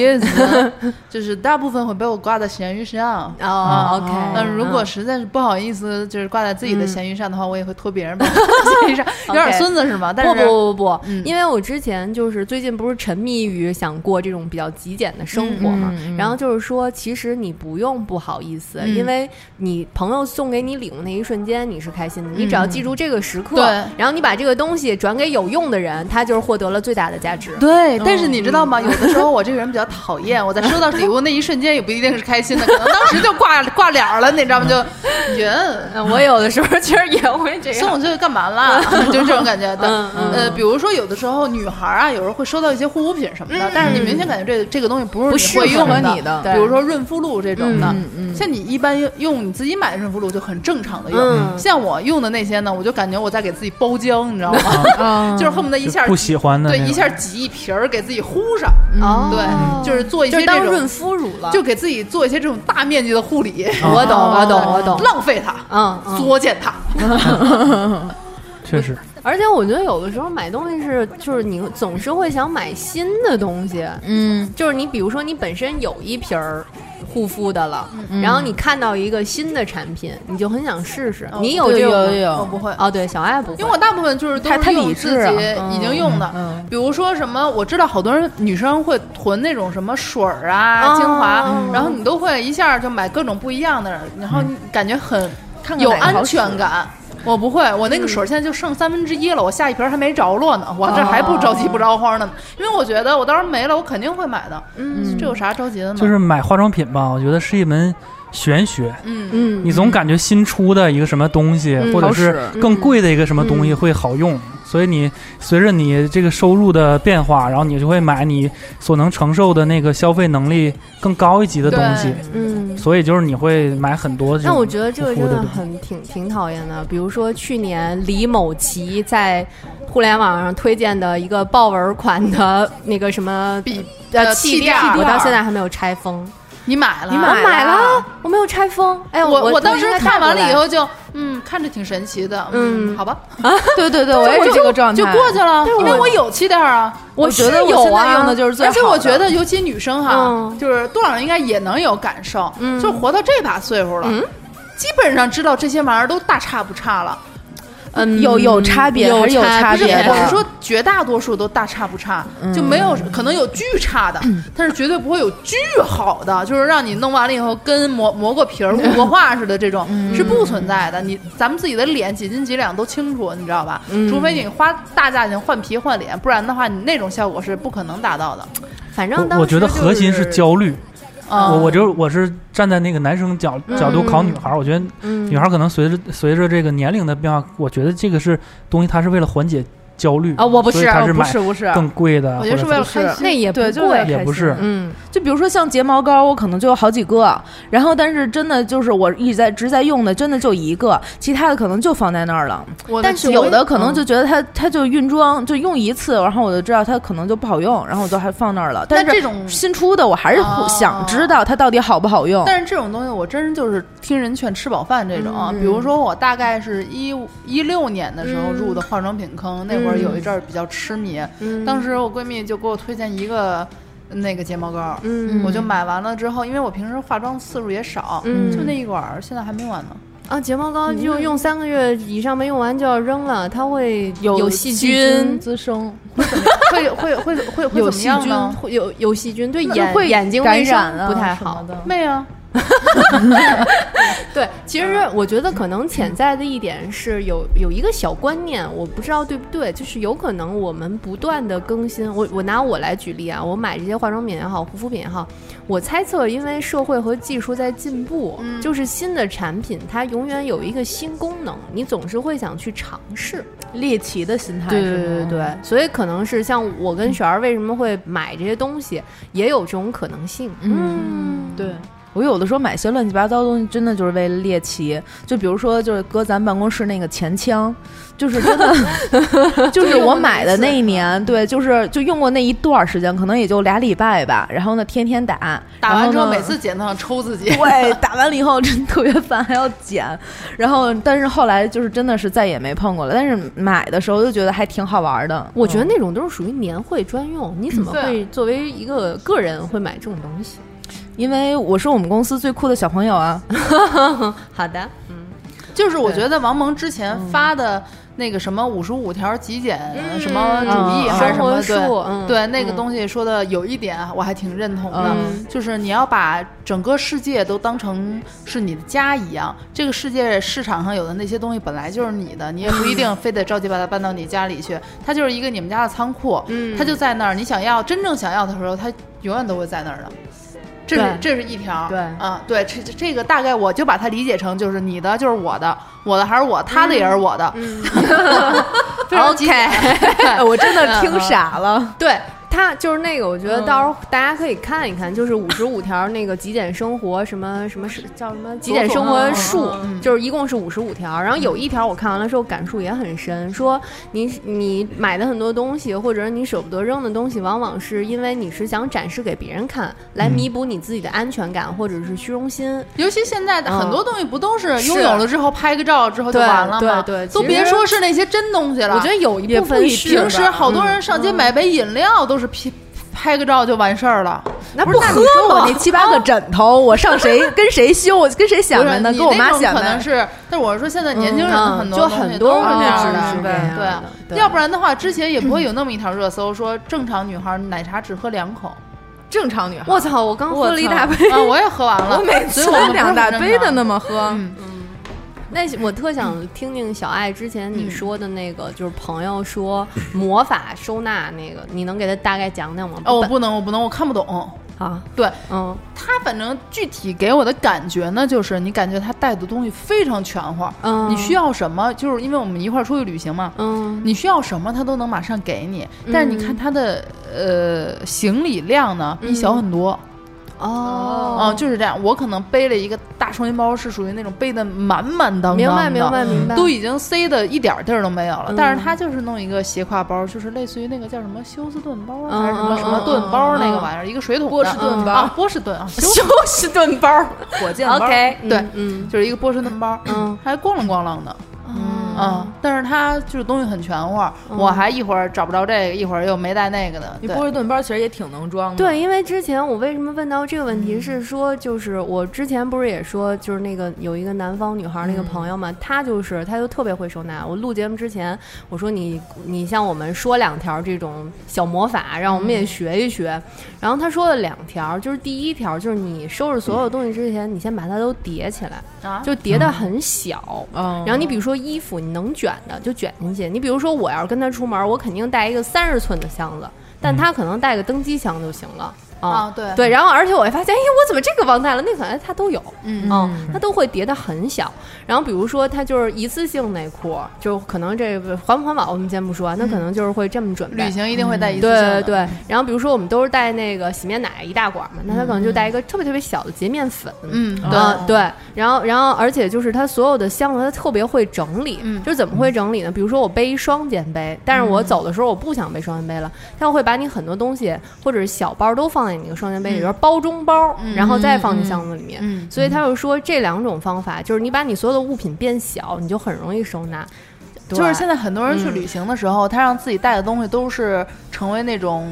就是大部分会被我挂在闲鱼上。哦，OK。那如果实在是不好意思，就是挂在自己的闲鱼上的话，我也会托别人把它挂在闲鱼上，有点孙子是吗？但不是不不不，嗯。因为我之前就是最近不是沉迷于想过这种比较极简的生活嘛，然后就是说，其实你不用不好意思，嗯。因为你朋友送给你礼物那一瞬间你是开心的，你只要记住这个时刻，然后你把这个东西转给有用的人，他就是获得了最大的价值。对，但是你知道吗？有的时候我这个人比较讨厌，我在收到礼物那一瞬间也不一定是开心的，可能当时就挂 挂脸了，你知道吗？就人。嗯我有的时候其实也会这样。送我这个干嘛啦？就这种感觉的。嗯嗯呃，比如说有的时候女孩啊，有时候会收到一些护肤品什么的，但是你明显感觉这个这个东西不是不你会适用的，合你的对比如说润肤露这种的嗯嗯，像你一般用用你自己买的润肤露就很正常的用，嗯像我用的那些呢，我就感觉我在给自己包浆，你知道吗？啊就是恨不得一下不喜欢的对一下挤一瓶儿给自己糊上，哦对，就是做一些这种当润肤乳了。就给自己做一些这种大面积的护理，我懂，我懂，我懂。浪费它，嗯，嗯作践它。确实，而且我觉得有的时候买东西是，就是你总是会想买新的东西，嗯。就是你比如说你本身有一瓶儿护肤的了，嗯。然后你看到一个新的产品，你就很想试试。你有这种吗有有。我不会，哦，对，小爱不会，因为我大部分就是都是用自己已经用的，嗯比如说什么，我知道好多人女生会囤那种什么水儿啊、哦精华，然后你都会一下就买各种不一样的，然后你感觉很看看有安全感。我不会，我那个水现在就剩三分之一了，我下一瓶还没着落呢，我这还不着急不着慌呢，因为我觉得我到时候没了，我肯定会买的，嗯。这有啥着急的呢？就是买化妆品吧，我觉得是一门玄学。嗯，嗯，你总感觉新出的一个什么东西，嗯。或者是更贵的一个什么东西嗯。会好用，所以你随着你这个收入的变化，然后你就会买你所能承受的那个消费能力更高一级的东西，嗯。所以就是你会买很多这种但我觉得这个真的很挺挺讨厌的。比如说去年李某奇在互联网上推荐的一个豹纹款的那个什么 笔呃呃气垫我到现在还没有拆封。你买了？我买买了了，我没有拆封。哎，我我当时看完了以后就，嗯，看着挺神奇的，嗯好吧，对对对，我也是这个状态，就过去了，因为我有气垫啊。我觉得我有现在啊用的就是最好的，而且我觉得，尤其女生哈，嗯就是多少人应该也能有感受，嗯就活到这把岁数了，嗯基本上知道这些玩意儿都大差不差了。嗯，有有差别有还是有差，别的我是说绝大多数都大差不差，就没有可能有巨差的，但是绝对不会有巨好的，就是让你弄完了以后跟磨磨过皮儿、雾过画似的这种是不存在的。你咱们自己的脸几斤几两都清楚，你知道吧？除非你花大价钱换皮换脸，不然的话你那种效果是不可能达到的。反正当我我觉得时核心就是焦虑。啊我我就我是站在那个男生角角度考女孩，我觉得嗯。女孩可能随着随着这个年龄的变化，我觉得这个是东西，它是为了缓解焦虑啊，我不是，我不是买不是，更贵的，我觉得是为了开心。那也对就是不贵，也不是。嗯。就比如说像睫毛膏，我可能就有好几个，然后但是真的就是我一直在直在用的，真的就一个，其他的可能就放在那儿了。我。但是有的可嗯。能就觉得它它就晕妆，就用一次，然后我就知道它可能就不好用，然后我就还放那儿了。但是这种新出的我还是哦想知道它到底好不好用。但是这种东西，我真是就是听人劝吃饱饭这种比如说，我大概是一五一六年的时候嗯。入的化妆品坑，那会儿有一阵儿比较痴迷。嗯，当时我闺蜜就给我推荐一个那个睫毛膏，嗯我就买完了之后，因为我平时化妆次数也少，嗯就那一管儿，现在还没完呢。啊，睫毛膏就用三个月以上没用完就要扔了，它会有细菌滋生，会会会会会怎么有细菌样呢？会有有细菌，对那眼会眼睛感染啊不太好。什么的。妹啊，对，其实我觉得可能潜在的一点是有有一个小观念，我不知道对不对，就是有可能我们不断的更新。我我拿我来举例啊，我买这些化妆品也好，护肤品也好，我猜测因为社会和技术在进步，嗯就是新的产品它永远有一个新功能，你总是会想去尝试。猎奇的心态对对对对，所以可能是像我跟璇儿为什么会买这些东西，也有这种可能性。嗯，对。我有的时候买些乱七八糟的东西，真的就是为了猎奇。就比如说，就是搁咱办公室那个前枪，就是真的，就是我买的那一年，对，就是就用过那一段儿时间，可能也就俩礼拜吧。然后呢，天天打，打完之后每次剪都想抽自己。对，打完了以后真特别烦，还要剪。然后，但是后来就是真的是再也没碰过了。但是买的时候就觉得还挺好玩的。我觉得那种都是属于年会专用，你怎么会作为一个个人会买这种东西？因为我是我们公司最酷的小朋友啊。好的，嗯。就是我觉得王蒙之前发的那个什么五十五条极简嗯。什么主义嗯还是什么生活术嗯。对对那个嗯。东西说的有一点我还挺认同的，嗯。就是你要把整个世界都当成是你的家一样，这个世界市场上有的那些东西本来就是你的，你也不一定非得着急把它搬到你家里去，它就是一个你们家的仓库，嗯。它就在那儿，你想要真正想要的时候，它永远都会在那儿的。这是这是一条，对。啊，对，这这这个大概我就把它理解成就是你的就是我的，我的还是我，他的也是我的，非常极简哎 我真的听傻了。对。他就是那个，我觉得嗯。到时候大家可以看一看，就是五十五条那个极简生活什么什么是叫什么极简生活术，嗯就是一共是五十五条。然后有一条我看完了之后感触也很深，说你你买的很多东西，或者你舍不得扔的东西，往往是因为你是想展示给别人看，来弥补你自己的安全感或者是虚荣心。尤其现在的嗯。很多东西不都是拥有了之后拍个照之后就完了吗？对对都别说是那些真东西了，我觉得有一部分平时好多人上街买杯饮料都是拍拍个照就完事儿了。那不喝我那七八个枕头，我上谁 跟谁修？我跟谁显摆呢？你跟我妈显摆。可能是，但是我是说现在年轻人嗯很多就很多都是这样的，对对要不然的话，之前也不会有那么一条热搜说正常女孩奶茶只喝两口。正常女孩。我操！我刚喝了一大杯。啊，我也喝完了，我每次两大杯的那么喝。嗯那我特想听听小爱之前你说的那个，就是朋友说魔法收纳那个，你能给他大概讲讲吗？哦，我不能，我不能，我看不懂。啊，对。嗯。他，反正具体给我的感觉呢，就是你感觉他带的东西非常全乎，嗯，你需要什么，就是因为我们一块儿出去旅行嘛，嗯。你需要什么他都能马上给你，但是你看他的呃行李量呢比小很多，哦。嗯，就是这样。我可能背了一个大双肩包，是属于那种背的满满当当的，明白明白明白，都已经塞的一点地儿都没有了。嗯。但是他就是弄一个斜挎包，就是类似于那个叫什么休斯顿包还是什么嗯什么嗯顿包嗯那个玩意儿，一个水桶的波士顿包啊，波士顿啊，休休斯顿包火箭包。，OK，对嗯。就是一个波士顿包，嗯。还咣啷咣啷的。嗯嗯，但是它就是东西很全乎，我还一会儿找不着这个，一会儿又没带那个的。你波士顿包其实也挺能装的。对，因为之前我为什么问到这个问嗯题，是说就是我之前不是也说，就是那个有一个南方女孩那个朋友嗯嘛，她就是她就特别会收纳。我录节目之前，我说你你向我们说两条这种小魔法，让我们嗯也学一学。然后他说了两条，就是第一条就是你收拾所有东西之前，你先把它都叠起来，啊，就叠的很小。嗯，然后你比如说衣服，你能卷的就卷进去。你比如说我要是跟他出门，我肯定带一个三十寸的箱子，但他可能带个登机箱就行了。啊，对对，然后而且我还发现，哎，我怎么这个忘带了？那可能它都有，嗯嗯，它都会叠的很小。然后比如说，它就是一次性内裤，就可能这个环不环保我们先不说，那可能就是会这么准备。旅行一定会带一次对性的对对，然后比如说我们都是带那个洗面奶一大管嘛，那他可能就带一个特别特别小的洁面粉，嗯，嗯，对，然后，然后，而且就是它所有的箱子，它特别会整理。嗯就是怎么会整理呢？比如说我背一双肩背，但是我走的时候我不想背双肩背了，它会把你很多东西或者是小包都放在你那个双肩背里边，包中包，然后再放进箱子里面。嗯所以他就说这两种方法，就是你把你所有的物品变小，你就很容易收纳。就是现在很多人去嗯旅行的时候，他让自己带的东西都是成为那种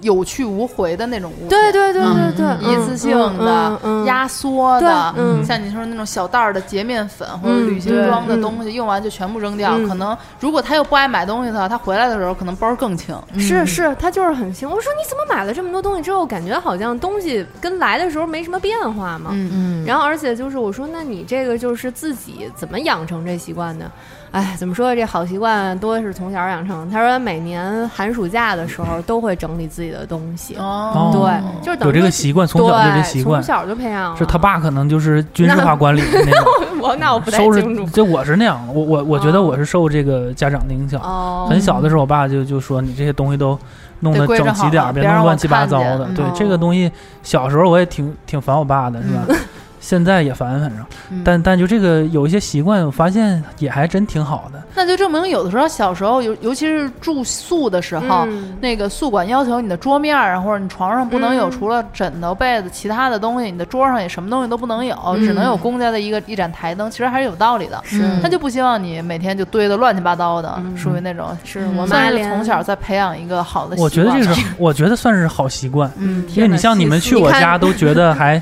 有去无回的那种物品，对对对对对，一次性的、嗯压缩的，嗯像你说那种小袋儿的洁面粉或者嗯旅行装的东西，用完就全部扔掉。嗯可能如果他又不爱买东西的话，他回来的时候可能包更轻。是是，他就是很轻。我说你怎么买了这么多东西之后，感觉好像东西跟来的时候没什么变化嘛？嗯嗯，然后而且就是我说，那你这个就是自己怎么养成这习惯的？哎，怎么说这好习惯多是从小养成。他说每年寒暑假的时候都会整理自己的东西，哦对，就是等有这个习惯，从小就这习惯从。小就培养。是他爸可能就是军事化管理的那种，我那我不太收拾清楚。就我是那样，我我我觉得哦我是受这个家长的影响。哦，很小的时候，我爸就就说你这些东西都弄得整齐点儿，别弄乱七八糟的。对嗯这个东西，小时候我也挺挺烦我爸的，是吧？现在也烦，反正，嗯但但就这个有一些习惯，我发现也还真挺好的。那就证明有的时候小时候，尤尤其是住宿的时候，嗯那个宿管要求你的桌面儿啊，或者你床上不能有嗯除了枕头、被子其他的东西，你的桌上也什么东西都不能有，嗯只能有公家的一个一盏台灯，其实还是有道理的。是他就不希望你每天就堆得乱七八糟的，嗯属于那种。是我算是妈从小在培养一个好的习惯。我觉得这个是，我觉得算是好习惯，嗯，因为你像你们去我家 都觉得还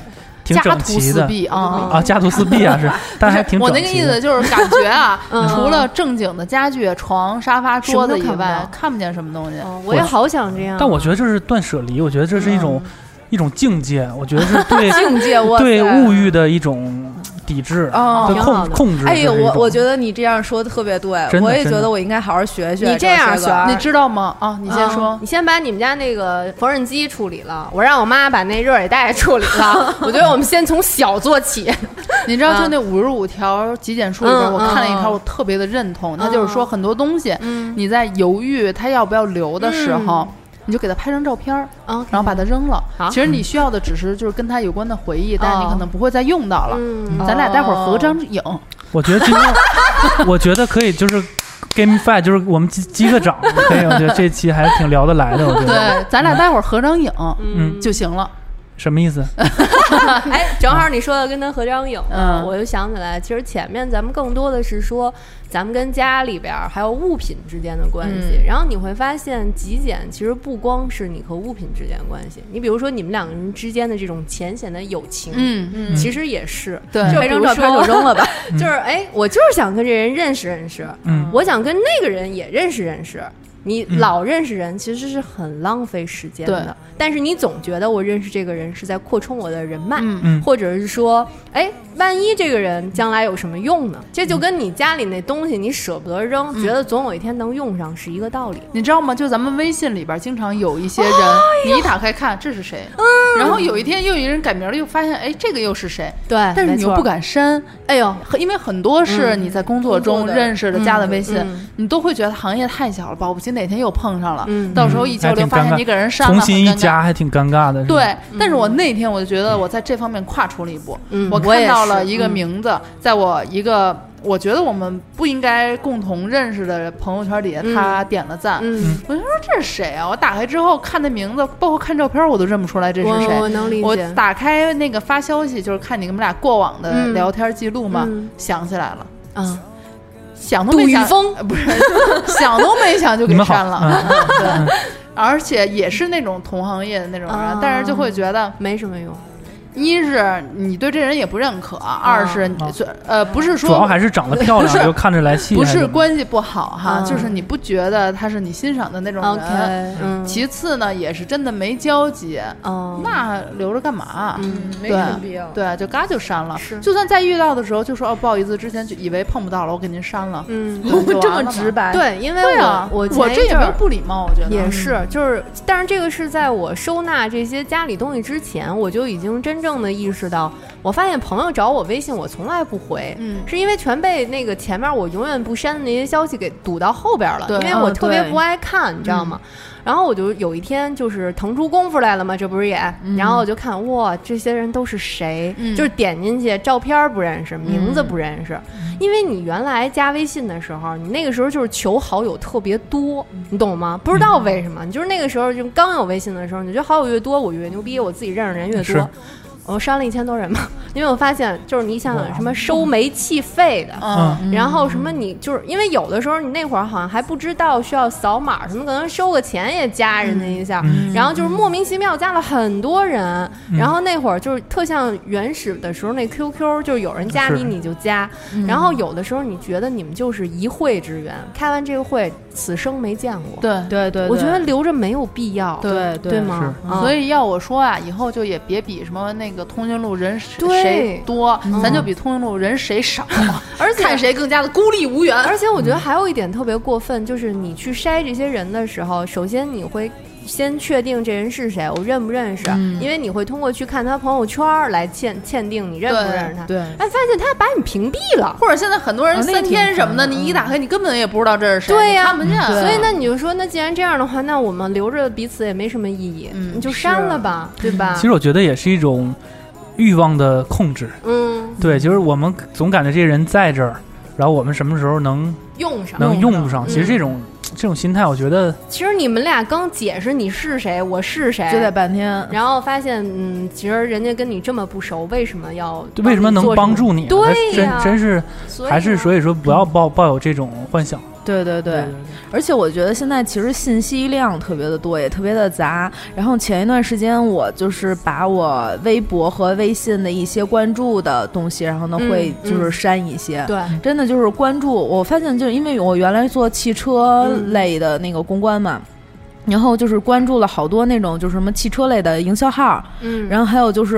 挺家徒整齐的四壁啊。啊，家徒四壁啊是，但还挺我那个意思就是感觉啊，嗯。除了正经的家具、床、沙发、桌子以外，看不见什么东西。哦我也好想这样。但我觉得这是断舍离，我觉得这是一种、一种境界，我觉得是 对境界，我对物欲的一种抵制，哦对挺好的控控制。哎呦，我我觉得你这样说的特别对我也觉得我应该好好学学。你这样学你知道吗？啊，你先啊说。你先把你们家那个缝纫机处理了，我让我妈把那热水袋处理了。我觉得我们先从小做起。你知道，就啊那五十五条极简书里边，嗯我看了一条，嗯我特别的认同。它就是说，很多东西嗯你在犹豫它要不要留的时候，你就给他拍张照片儿，啊，然后把它扔了。好其实你需要的只是就是跟他有关的回忆，但是你哦可能不会再用到了。嗯咱俩待会儿合张影，我觉得今天，我觉得可以就是 game five，就是我们击击个掌，可以，我觉得这期还是挺聊得来的，我觉得，对，咱俩待会儿合张影嗯，就行了。什么意思？哎，正好你说的跟他合张影，嗯我就想起来，其实前面咱们更多的是说咱们跟家里边儿还有物品之间的关系，嗯。然后你会发现极简其实不光是你和物品之间的关系，你比如说你们两个人之间的这种浅显的友情，嗯嗯，其实也是，对。拍张照片就扔 了吧。就是哎，我就是想跟这人认识认识，嗯。我想跟那个人也认识认识。你嗯。老认识人，其实是很浪费时间对。的。但是你总觉得我认识这个人是在扩充我的人脉，嗯。嗯。或者是说，哎，万一这个人将来有什么用呢？这就跟你家里那东西你舍不得扔，觉得总有一天能用上是一个道理。你知道吗？就咱们微信里边经常有一些人，你一打开看这是谁，然后有一天又有一人改名了，又发现哎这个又是谁，对，但是你又不。敢删，哎呦，因为很多是你在工作中认识的、加的微信嗯，你都会觉得行业太小了，保不齐哪天又碰上了，嗯到时候一交流发现你给人删了，重新一加还挺尴尬的。对，但是我那天我就觉得我在这方面跨出了一步，我嗯我看到了一个名字，在我一个我觉得我们不应该共同认识的朋友圈底下，嗯他点了赞。嗯，我就说这是谁啊？我打开之后看那名字，包括看照片，我都认不出来这是我我谁。我能理解。打开那个发消息，就是看你们俩过往的嗯聊天记录嘛，嗯想起来了，啊，想都没想，不是想都没想就给删了。对，而且也是那种同行业的那种人，啊但是就会觉得。没什么用。一是你对这人也不认可，二是你啊呃不是说主要还是长得漂不是亮就看着来气，不是关系不好哈，嗯就是你不觉得他是你欣赏的那种人。其次呢，也是真的没交集，嗯，那留着干嘛？嗯没对什么必要。对，就嘎就删了。是就算再遇到的时候，就说哦不好意思，之前就以为碰不到了，我给您删了。嗯，这么直白，对，因为对啊，我我这也没有不礼貌，我觉得也是，就是，但是这个是在我收纳这些家里东西之前，我就已经真正的意识到，我发现朋友找我微信，我从来不回，嗯是因为全被那个前面我永远不删的那些消息给堵到后边了，对因为我特别不爱看，你知道吗？然后我就有一天就是腾出功夫来了嘛，这不是也？然后我就看哇，这些人都是谁？嗯就是点进去，照片不认识，名字不认识，因为你原来加微信的时候，你那个时候就是求好友特别多，你懂吗？不知道为什么，你就是那个时候就刚有微信的时候，你觉得好友越多，我越牛逼，我自己认识人越多。我删了一千多人嘛，因为我发现就是你想想什么收煤气费的，嗯，然后什么你就是因为有的时候你那会儿好像还不知道需要扫码什么，可能收个钱也加人家一下，嗯然后就是莫名其妙加了很多人，然后那会儿就是特像原始的时候那 QQ，就是有人加你你就加，然后有的时候你觉得你们就是一会之缘，开完这个会此生没见过，对。对对，我觉得留着没有必要，对对吗？啊所以要我说啊，以后就也别比什么那个通讯录人谁多，咱就比通讯录人谁少，而且看谁更加的孤立无援。而且我觉得还有一点特别过分，就是你去筛这些人的时候，首先你会。先确定这人是谁，我认不认识，因为你会通过去看他朋友圈来鉴鉴定你认不认识他。对哎，发现他把你屏蔽了，或者现在很多人三天什么的，你一打开，你根本也不知道这是谁，对呀你看不见。对所以那你就说，那既然这样的话，那我们留着彼此也没什么意义，嗯你就删了吧，对吧？其实我觉得也是一种欲望的控制。嗯，对，就是我们总感觉这些人在这儿，然后我们什么时候能用上。能用上？嗯其实这种这种心态，我觉得其实你们俩刚解释你是谁，我是谁，就在半天。然后发现，嗯，其实人家跟你这么不熟，为什么要对为什么能帮助你？对真呀真是还是所以说不要抱抱有这种幻想。对对对，而且我觉得现在其实信息量特别的多，也特别的杂。然后前一段时间我就是把我微博和微信的一些关注的东西，然后呢会就是删一些。对，真的就是关注。我发现就是因为我原来做汽车类的那个公关嘛。然后就是关注了好多那种就是什么汽车类的营销号，嗯，然后还有就是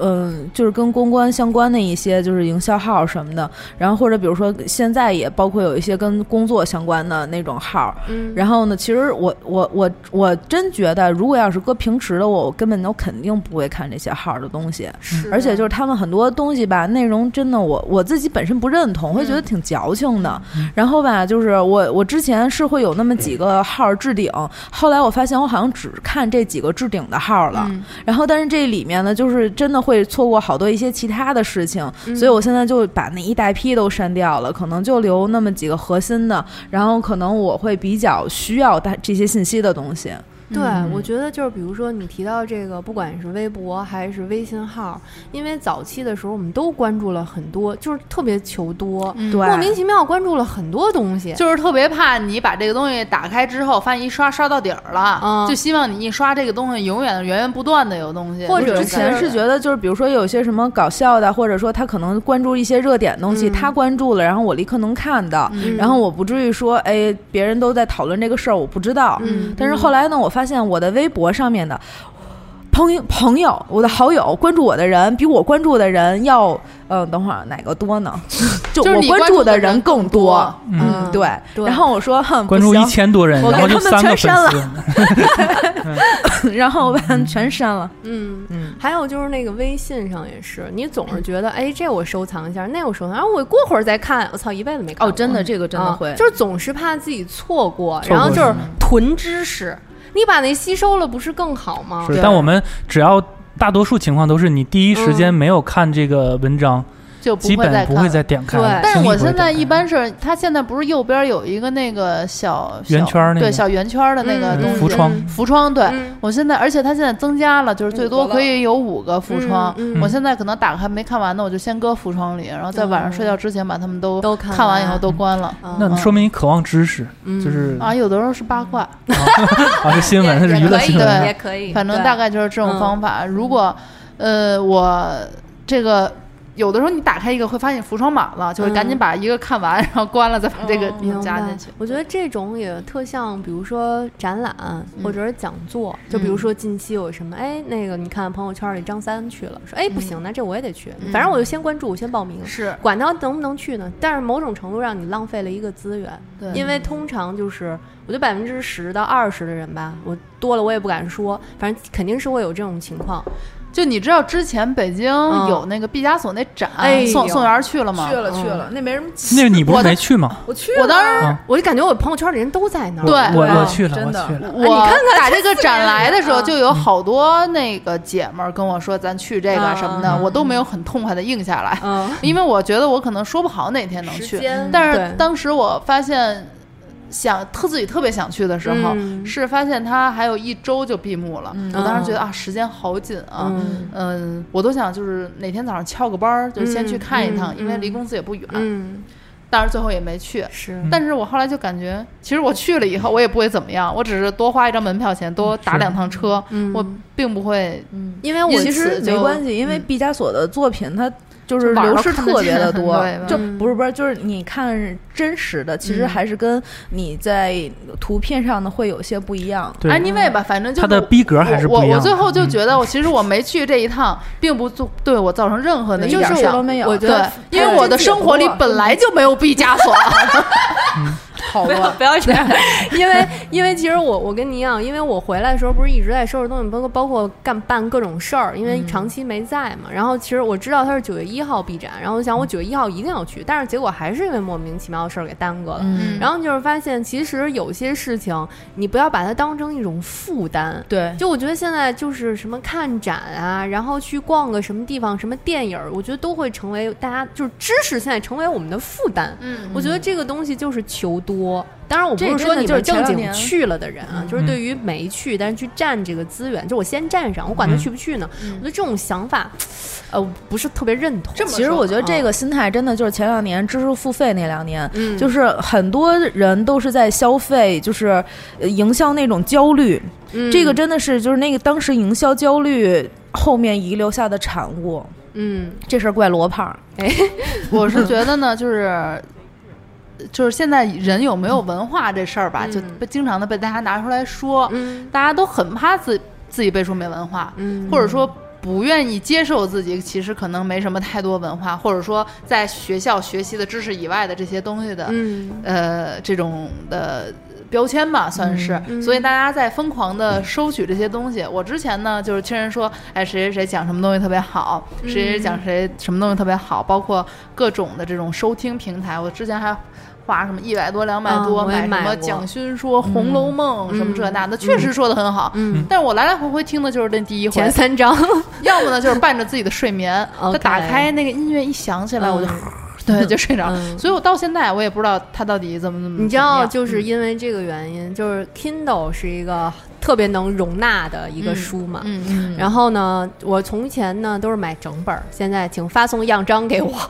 嗯，就是跟公关相关的一些就是营销号什么的，然后或者比如说现在也包括有一些跟工作相关的那种号，嗯，然后呢，其实我我我我真觉得，如果要是搁平时的我，我根本都肯定不会看这些号的东西，是，而且就是他们很多东西吧，内容真的我我自己本身不认同，会觉得挺矫情的，然后吧，就是我我之前是会有那么几个号置顶。后来我发现我好像只看这几个置顶的号了，然后但是这里面呢，就是真的会错过好多一些其他的事情，所以我现在就把那一大批都删掉了，可能就留那么几个核心的，然后可能我会比较需要带这些信息的东西。对，我觉得就是比如说你提到这个，不管是微博还是微信号，因为早期的时候我们都关注了很多，就是特别求多，莫名其妙关注了很多东西，就是特别怕你把这个东西打开之后，发现一刷刷到底儿了，就希望你一刷这个东西永远源源不断的有东西。或者之前是觉得就是比如说有些什么搞笑的，或者说他可能关注一些热点东西，他关注了，然后我立刻能看到，然后我不至于说哎别人都在讨论这个事儿，我不知道。但是后来呢，我发现我的微博上面的朋友、朋友，我的好友关注我的人，比我关注的人要，嗯，等会儿哪个多呢？就我关注的人更多。嗯，对。然后我说，哼关注一千多人，我给他们全删了，然后我把他们全删了。嗯嗯。还有就是那个微信上也是，你总是觉得，哎，这我收藏一下，那我收藏，然后我过会儿再看，我操，一辈子没看。哦，真的，这个真的会，就是总是怕自己错过，然后就是囤知识。你把那吸收了，不是更好吗？是，但我们只要大多数情况都是你第一时间没有看这个文章。就基本不会再点开。对，但是我现在一般是，它现在不是右边有一个那个小圆圈那个，对，小圆圈的那个东西，浮窗，浮窗。对，我现在，而且它现在增加了，就是最多可以有五个浮窗。我现在可能打开没看完的，我就先搁浮窗里，然后在晚上睡觉之前把它们都都看完以后都关了。那说明你渴望知识，就是啊，有的时候是八卦，啊，是新闻，是娱乐新闻，也可以。反正大概就是这种方法。如果呃，我这个。有的时候你打开一个会发现浮窗满了，就会赶紧把一个看完，然后关了再把这个加进去。我觉得这种也特像，比如说展览或者是讲座，就比如说近期有什么，哎，那个你看朋友圈里张三去了，说哎不行，那这我也得去，反正我就先关注，我先报名，是。管他能不能去呢？但是某种程度让你浪费了一个资源，对，因为通常就是我觉得百分之十到二十的人吧，我多了我也不敢说，反正肯定是会有这种情况。就你知道之前北京有那个毕加索那展，宋宋元去了吗？去了去了，那没什么。那你不是没去吗？我去，我当时我就感觉我朋友圈里人都在那儿。对，我我去了，真的。我看看打这个展来的时候，就有好多那个姐们儿跟我说咱去这个什么的，我都没有很痛快的应下来，因为我觉得我可能说不好哪天能去。但是当时我发现。想特自己特别想去的时候，是发现它还有一周就闭幕了。我当时觉得啊，时间好紧啊，嗯，我都想就是哪天早上翘个班儿，就先去看一趟，因为离公司也不远。嗯，但是最后也没去。是，但是我后来就感觉，其实我去了以后，我也不会怎么样，我只是多花一张门票钱，多打两趟车，我并不会，嗯因为我其实没关系，因为毕加索的作品它。就是流失特别的多，就不是不是，就是你看真实的，其实还是跟你在图片上的会有些不一样。Anyway 吧，反正就他的逼格还是不一样。我我最后就觉得，我其实我没去这一趟，并不做对我造成任何的影响都没有。对，因为我的生活里本来就没有毕加索。好了，不要这样，因为因为其实我我跟你一样，因为我回来的时候不是一直在收拾东西，包括包括干办各种事儿，因为长期没在嘛。然后其实我知道他是九月一号闭展，然后我想我九月一号一定要去，但是结果还是因为莫名其妙的事儿给耽搁了。然后就是发现，其实有些事情你不要把它当成一种负担。对，就我觉得现在就是什么看展啊，然后去逛个什么地方，什么电影，我觉得都会成为大家就是知识现在成为我们的负担。嗯，我觉得这个东西就是求多。多。当然，我不是说你就是们正经去了的人啊，就是对于没去但是去占这个资源，就我先占上，我管他嗯去不去呢。我觉得这种想法，呃，不是特别认同。其实我觉得这个心态真的就是前两年知识付费那两年，嗯就是很多人都是在消费，就是呃营销那种焦虑，嗯这个真的是就是那个当时营销焦虑后面遗留下的产物。嗯，这事儿怪罗胖儿，我是觉得呢，就是就是现在人有没有文化这事儿吧，就经常的被大家拿出来说，嗯。大家都很怕自自己被说没文化，嗯或者说。不愿意接受自己，其实可能没什么太多文化，或者说在学校学习的知识以外的这些东西的，嗯。呃，这种的标签吧，算是。嗯所以大家在疯狂的收取这些东西。我之前呢，就是听人说，哎，谁谁谁讲什么东西特别好，谁谁谁讲谁什么东西特别好，包括各种的这种收听平台。我之前还。花什么一百多、两百多、买什么蒋勋说《红楼梦》什么这那的，确实说的很好。嗯，但是我来来回回听的就是那第一回前，三章，要么呢就是伴着自己的睡眠，他打开那个音乐一响起来，我就嗯 对就睡着了。嗯所以我到现在我也不知道他到底怎么怎么。你知道，就是因为这个原因，就是 Kindle 是一个特别能容纳的一个嗯书嘛。嗯嗯，然后呢，我从前呢都是买整本儿，现在请发送样章给我。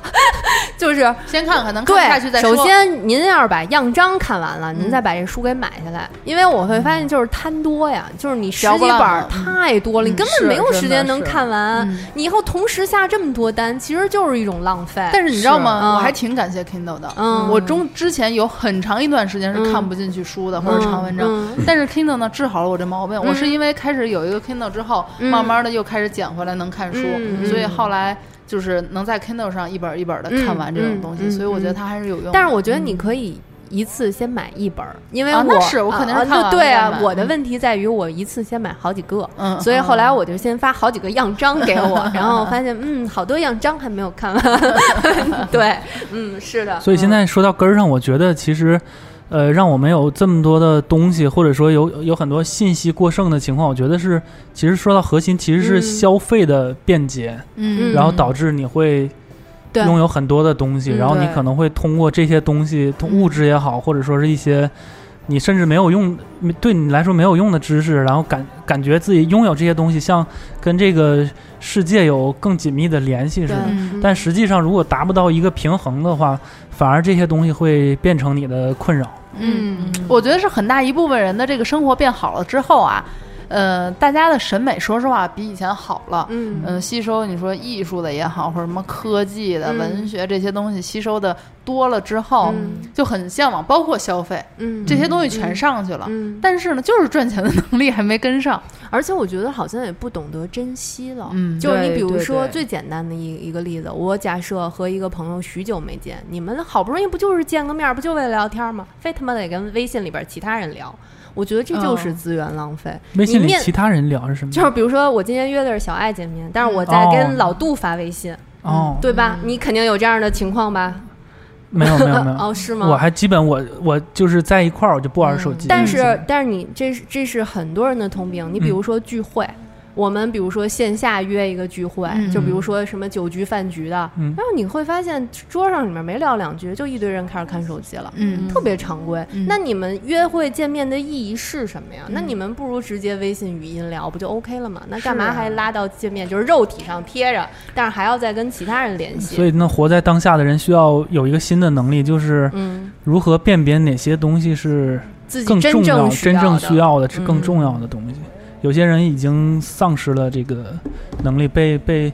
就是先看看能看下去再，说。首先您要是把样章看完了，您嗯再把这书给买下来，因为我会发现就是贪多呀，就是你十几本太多了，你根本没有时间能看完嗯。你以后同时下这么多单，其实就是一种浪费。但是你知道吗？我还挺感谢 Kindle 的。嗯我中之前有很长一段时间是看不进去书的、或者长文章，嗯但是 Kindle 呢治好了我这毛病。嗯我是因为开始有一个 Kindle 之后，嗯慢慢的又开始捡回来能看书，嗯所以后来就是能在 Kindle 上一本一本的看完这种东西，嗯嗯所以我觉得它还是有用。但是我觉得你可以一次先买一本儿，因为我、啊那是我肯定是啊看完了对啊，我的问题在于我一次先买好几个，嗯所以后来我就先发好几个样章给我，然后发现嗯，好多样章还没有看完。对，嗯，是的。所以现在说到根儿上，我觉得其实，呃，让我们有这么多的东西，或者说有有很多信息过剩的情况，我觉得是，其实说到核心，其实是嗯。消费的便捷，嗯，然后导致你会拥有很多的东西，嗯然后你可能会通过这些东西，通物质也好，或者说是一些你甚至没有用，对你来说没有用的知识，然后感感觉自己拥有这些东西，像跟这个世界有更紧密的联系似的。嗯。但实际上，如果达不到一个平衡的话，反而这些东西会变成你的困扰。嗯，我觉得是很大一部分人的这个生活变好了之后啊，呃，大家的审美说实话比以前好了。嗯嗯，吸收你说艺术的也好，或者什么科技的、嗯文学这些东西吸收的多了之后，嗯就很向往，包括消费嗯这些东西全上去了。嗯，但是呢，就是赚钱的能力还没跟上。而且我觉得好像也不懂得珍惜了。嗯就是你比如说最简单的一一个例子，我假设和一个朋友许久没见，你们好不容易不就是见个面儿，不就为了聊天吗？非他妈得跟微信里边其他人聊，我觉得这就是哦资源浪费。微信里其他人聊是什么？就是比如说我今天约的是小爱见面，但是我在哦跟老杜发微信，哦，对吧？你肯定有这样的情况吧？没有没有没有，哦，是吗？我还基本我我就是在一块儿，我就不玩手机。但是，但是你这是这是很多人的通病。你比如说聚会，我们比如说线下约一个聚会，嗯就比如说什么酒局饭局的，嗯然后你会发现桌上里面没聊两句，就一堆人开始看手机了。嗯特别常规，嗯那你们约会见面的意义是什么呀？那嗯你们不如直接微信语音聊，不就 OK 了吗？那干嘛啊还拉到见面？就是肉体上贴着，但是还要再跟其他人联系。所以，那活在当下的人需要有一个新的能力，就是嗯，如何辨别哪些东西是自己真更重要、正真正需要要的，是更嗯重要的东西。有些人已经丧失了这个能力，被被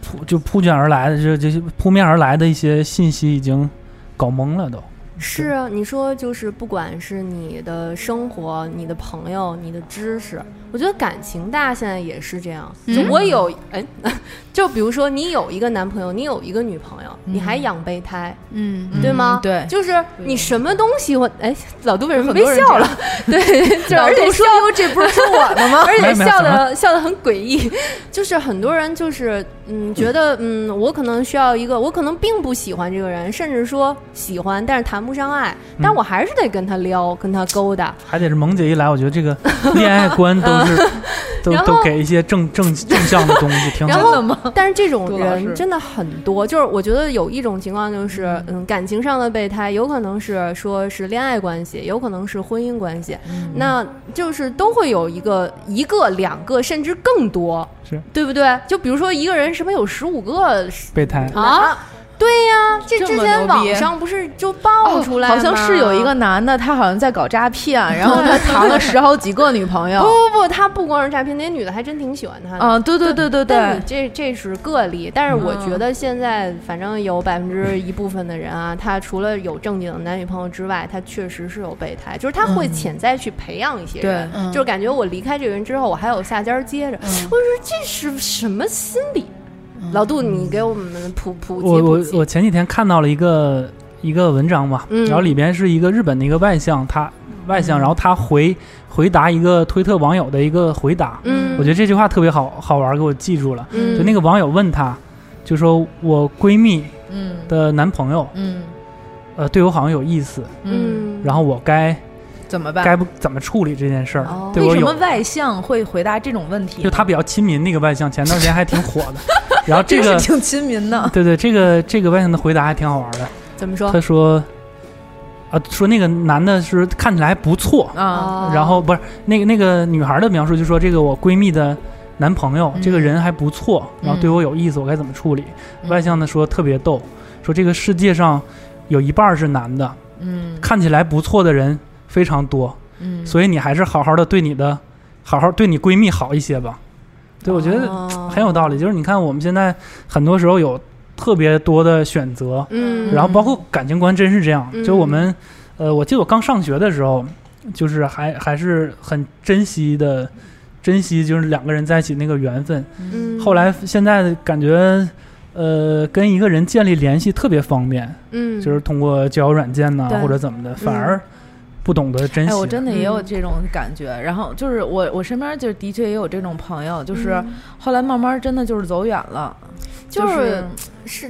扑就扑卷而来的这这些扑面而来的一些信息已经搞懵了都。是啊，你说就是不管是你的生活、你的朋友、你的知识，我觉得感情大现在也是这样。就嗯我有哎，就比如说你有一个男朋友，你有一个女朋友，你还养备胎，嗯对吗？对就是你什么东西我哎，老杜为什么微笑了？对，就而且笑说哟，这不是说我的吗？而且笑的笑的很诡异，就是很多人就是嗯，觉得嗯，我可能需要一个，我可能并不喜欢这个人，甚至说喜欢，但是谈不上爱，但我还是得跟他撩，跟他勾搭。还得是萌姐一来，我觉得这个 恋爱观都是 都都给一些正正正向的东西，挺然好。的，但是这种人真的很多，就是我觉得有一种情况就是，嗯，感情上的备胎，有可能是说是恋爱关系，有可能是婚姻关系，那就是都会有一个一个、两个，甚至更多，是。对不对？就比如说一个人什么有十五个备胎，啊，对呀，这这之前网上不是就爆出来吗、好像是有一个男的，他好像在搞诈骗，然后 他谈了十好几个女朋友不。不不，他不光是诈骗，那女的还真挺喜欢他的。啊，对对对对但你对，这这是个例，但是我觉得现在反正有百分之一部分的人啊，他除了有正经的男女朋友之外，他确实是有备胎，就是他会潜在去培养一些人，就是感觉我离开这个人之后，我还有下家接着。我说这是什么心理？老杜，你给我们普普及我我普及。我前几天看到了一个一个文章嘛，嗯。然后里边是一个日本的一个外向，他外向，然后他回回答一个推特网友的一个回答，嗯，我觉得这句话特别好好玩，给我记住了。嗯。就那个网友问他，就说我闺蜜嗯。的男朋友，嗯。呃，对我好像有意思，嗯，嗯，然后我该怎么办？该不怎么处理这件事儿哦？对为什么，外向会回答这种问题？就他比较亲民那个外向，前段时间还挺火的。然后这个，这挺亲民的。对对，这个这个外向的回答还挺好玩的。怎么说？他说，啊，说那个男的是看起来还不错，啊，哦然后不是那个那个女孩的描述，就说这个我闺蜜的男朋友，嗯这个人还不错，然后对我有意思，我该怎么处理？嗯外向的说特别逗，说这个世界上有一半是男的，嗯看起来不错的人非常多，嗯，所以你还是好好的对你的，好好对你闺蜜好一些吧。对，我觉得哦。很有道理。就是你看我们现在很多时候有特别多的选择，嗯，然后包括感情观真是这样。嗯。就我们，呃，我记得我刚上学的时候，就是还还是很珍惜的，珍惜就是两个人在一起那个缘分。嗯，后来现在感觉，呃，跟一个人建立联系特别方便，嗯，就是通过交友软件呐、对。或者怎么的，反而不懂得珍惜。哎，我真的也有嗯这种感觉。然后就是我，我身边就的确也有这种朋友，就是嗯后来慢慢真的就是走远了，就是是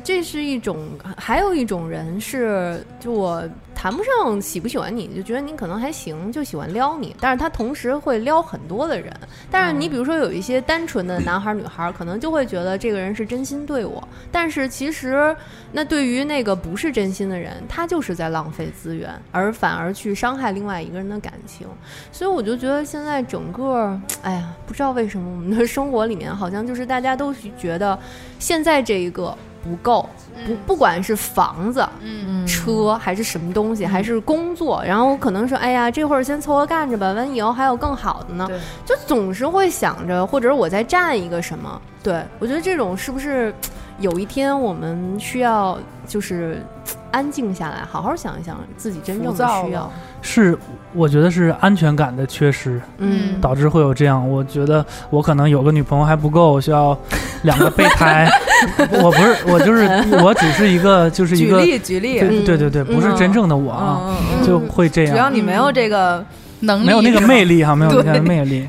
这是一种，还有一种人是，就我谈不上喜不喜欢你，就觉得你可能还行，就喜欢撩你，但是他同时会撩很多的人。但是你比如说有一些单纯的男孩儿女孩儿，可能就会觉得这个人是真心对我，但是其实那对于那个不是真心的人，他就是在浪费资源，而反而去伤害另外一个人的感情。所以我就觉得现在整个，哎呀，不知道为什么我们的生活里面好像就是大家都觉得现在这一个不够，不不管是房子、嗯。车还是什么东西，还是工作，然后可能说，哎呀，这会儿先凑合干着吧，完以后还有更好的呢，就总是会想着，或者我再占一个什么。对我觉得这种是不是有一天我们需要就是 安静下来，好好想一想自己真正的需要。是，我觉得是安全感的缺失嗯，导致会有这样。我觉得我可能有个女朋友还不够，我需要两个备胎。我不是，我就是我只是一个，就是一个举个，例举例，对嗯对对对，不是真正的我啊，就会这样只要，你没有这个，能力没有那个魅力哈，没有那个对魅力。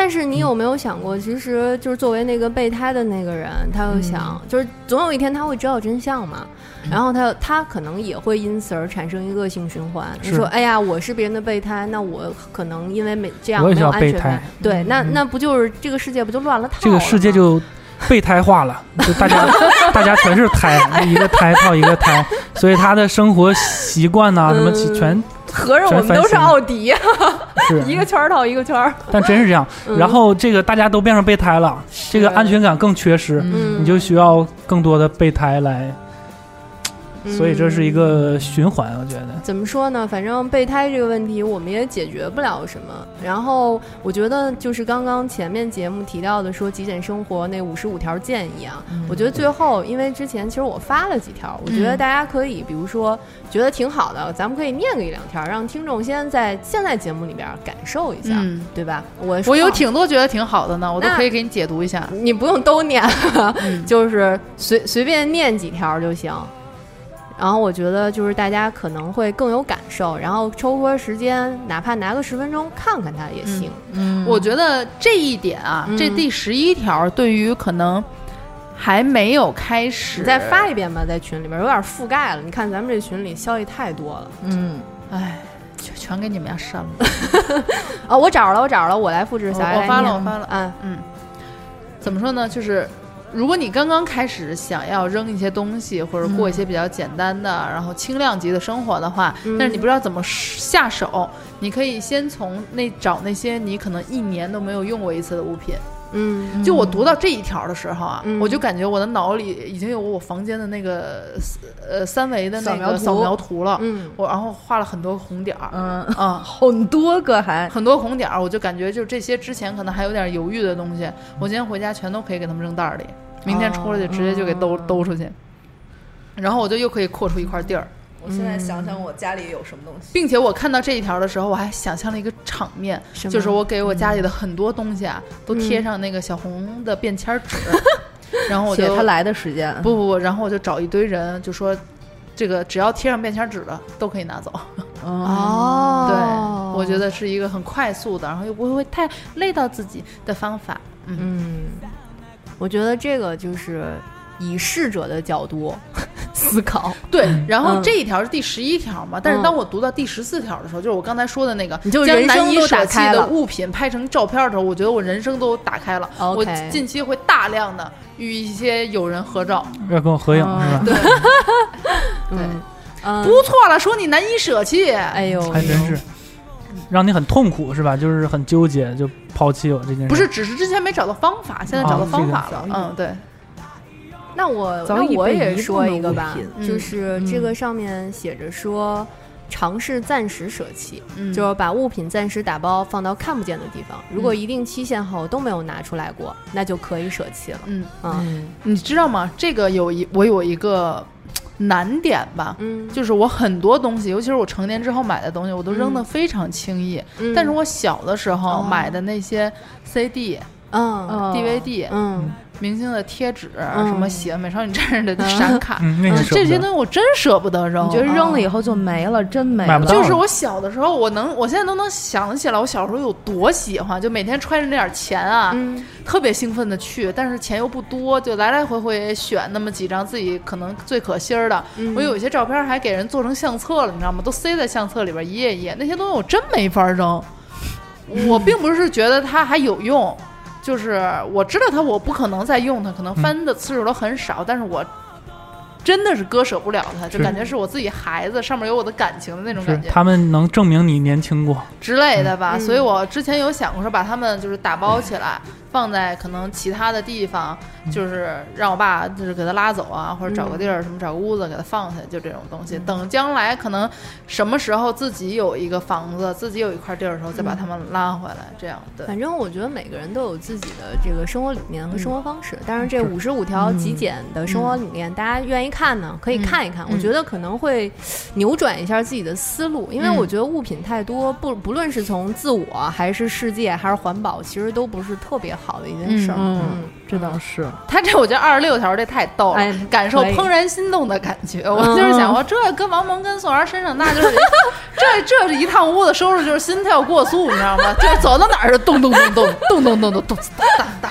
但是你有没有想过，其实就是作为那个备胎的那个人，他又想，就是总有一天他会知道真相嘛，然后他他可能也会因此而产生一个恶性循环。你说，哎呀，我是别人的备胎，那我可能因为没这样我也没需要备胎有安全感，对，那那不就是这个世界不就乱了套了吗？这个世界就备胎化了，就大家 大家全是胎，一个胎套一个胎，所以他的生活习惯呐、什么嗯全合着我们都是奥迪，是一个圈套一个圈儿。但真是这样。嗯然后这个大家都变成备胎了，这个安全感更缺失，嗯你就需要更多的备胎来，嗯所以这是一个循环，我觉得。怎么说呢？反正备胎这个问题我们也解决不了什么。然后我觉得就是刚刚前面节目提到的说极简生活那五十五条建议啊，我觉得最后因为之前其实我发了几条，我觉得大家可以比如说觉得挺好的，咱们可以念个一两条，让听众先在现在节目里边感受一下，嗯对吧？我我有挺多觉得挺好的呢，我都可以给你解读一下。你不用都念，嗯 就是随随便念几条就行。然后我觉得就是大家可能会更有感受，然后抽出时间，哪怕拿个十分钟看看它也行。嗯我觉得这一点啊，嗯这第十一条对于可能还没有开始。你再发一遍吧，在群里边有点覆盖了。你看咱们这群里消息太多了。嗯，哎，全全给你们家删了。哦，我找着了，我找着了，我来复制。小爱我发了，我发了。嗯嗯，怎么说呢？就是如果你刚刚开始想要扔一些东西，或者过一些比较简单的，然后轻量级的生活的话，嗯但是你不知道怎么下手，你可以先从那找那些你可能一年都没有用过一次的物品。嗯。就我读到这一条的时候啊，嗯。我就感觉我的脑里已经有我房间的那个呃三维的那个扫描图了。嗯。我然后画了很多红点儿，嗯，啊、很多个还，很多红点儿，我就感觉就这些之前可能还有点犹豫的东西，我今天回家全都可以给他们扔袋儿里，明天出来就直接就给兜、兜出去，然后我就又可以扩出一块地儿，我现在想想我家里有什么东西，并且我看到这一条的时候，我还想象了一个场面，就是我给我家里的很多东西啊，都贴上那个小红的便签纸，然后我就写他来的时间，不不不，然后我就找一堆人，就说这个只要贴上便签纸的都可以拿走。哦，对，我觉得是一个很快速的，然后又不会太累到自己的方法。嗯，嗯，我觉得这个就是以逝者的角度思考，对。然后嗯这一条是第十一条嘛，但是嗯当我读到第十四条的时候，就是我刚才说的那个，你就将人生都难以舍弃打开了的物品拍成照片的时候，我觉得我人生都打开了。我近期会大量的与一些友人合照。要跟我合影是吧？对，不错了，说你难以舍弃。哎呦，还真是，让你很痛苦是吧？就是很纠结，就抛弃我这件事。不是，只是之前没找到方法，现在找到哦方法了。这个嗯，对，那我早那我也说一个吧就是这个上面写着说。尝试暂时舍弃，嗯就是把物品暂时打包放到看不见的地方。如果一定期限后都没有拿出来过，那就可以舍弃了。嗯，嗯你知道吗？这个有一我有一个难点吧，嗯，就是我很多东西，尤其是我成年之后买的东西，我都扔得非常轻易。嗯但是我小的时候哦买的那些 CD、嗯哦 DVD、嗯明星的贴纸，嗯什么写美少女战士的闪卡，这些东西我真舍不得扔。你觉得扔了以后就没了，真没了买不到就是我小的时候，我能，我现在都能想起来，我小时候有多喜欢，就每天揣着那点钱啊，嗯特别兴奋的去，但是钱又不多，就来来回回选那么几张自己可能最可心儿的。嗯我有一些照片还给人做成相册了，你知道吗？都塞在相册里边一页一页，那些东西我真没法扔。我并不是觉得它还有用，就是我知道它，我不可能再用它，可能翻的次数都很少，但是我。真的是割舍不了它，就感觉是我自己孩子，上面有我的感情的那种感觉。他们能证明你年轻过。之类的吧。嗯所以我之前有想过说把他们就是打包起来，放在可能其他的地方，就是让我爸就是给他拉走啊，或者找个地儿什么找个屋子给他放下，就这种东西。等将来可能什么时候自己有一个房子，自己有一块地儿的时候，再把他们拉回来，这样对。反正我觉得每个人都有自己的这个生活理念和生活方式。但是这五十五条极简的生活理念，大家愿意看呢，可以看一看。嗯。我觉得可能会扭转一下自己的思路，因为嗯。我觉得物品太多，不不论是从自我还是世界还是环保，其实都不是特别好的一件事儿。嗯嗯这倒是，他这我觉得二十六条这太逗了，哎感受怦然心动的感觉。我嗯就是想说，这跟王蒙跟宋元身上，那就是 这这是一趟屋子收拾，就是心跳过速，你知道吗？就是走到哪儿是 咚咚咚咚咚咚咚咚咚哒哒哒。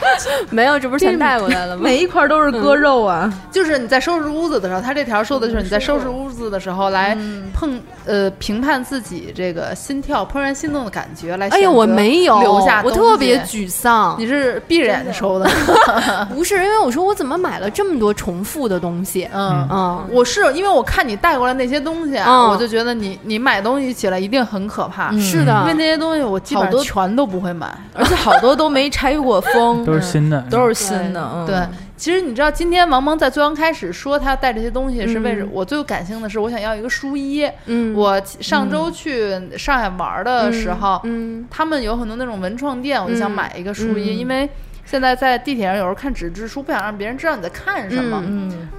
没有，这不是全带过来了吗？每一块都是割肉啊，就是你在收拾屋子的时候，他这条说的就是你在收拾屋子的时候来碰呃评判自己这个心跳怦然心动的感觉，来哎呦，我选择没有，我留下我特别沮丧。你是闭着眼睛收的，不是因为我说我怎么买了这么多重复的东西？嗯。嗯，我是因为我看你带过来那些东西我就觉得你你买东西起来一定很可怕，是的，因为那些东西我基本上好多全都不会买。而且好多都没拆过 封，都是新的，都是新的，嗯对，其实你知道，今天王蒙在最刚开始说他要带这些东西，是为什么我最有感性的是，我想要一个书衣。嗯，我上周去上海玩的时候，嗯。他们有很多那种文创店，我就想嗯。买一个书衣，嗯。因为现在在地铁上有时候看纸质书，不想让别人知道你在看什么。嗯，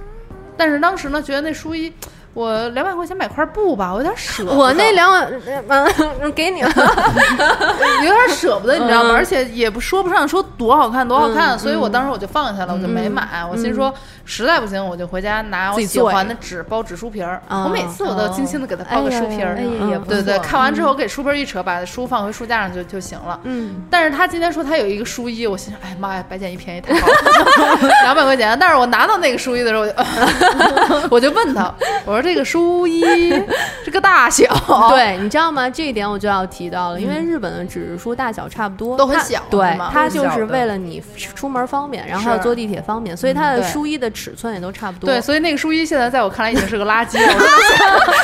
但是当时呢，觉得那书衣。我两百块钱买块布吧，我有点舍不得。我那两万，嗯，给你了。有点舍不得，你知道吗？嗯而且也不说不上说多好看多好看，嗯所以我当时我就放下了，我就没买。我心说实在不行，我就回家拿我喜欢的纸包纸书皮儿。啊我每次我都精心的给它包个书皮儿。也嗯对对，看完之后给书皮儿一扯，把书放回书架上就就行了。嗯，但是他今天说他有一个书衣，我心想，哎呀妈呀，白捡一便宜太好了，两百块钱。但是我拿到那个书衣的时候，我就 我就问他，我说这个书衣 这个大小，对，你知道吗？这一点我就要提到了，因为日本的纸质书大小差不多，都很小对吗，它就是为了你出门方便，然后还有坐地铁方便，所以它的书衣的尺寸也都差不多。对，所以那个书衣现在在我看来已经是个垃圾了。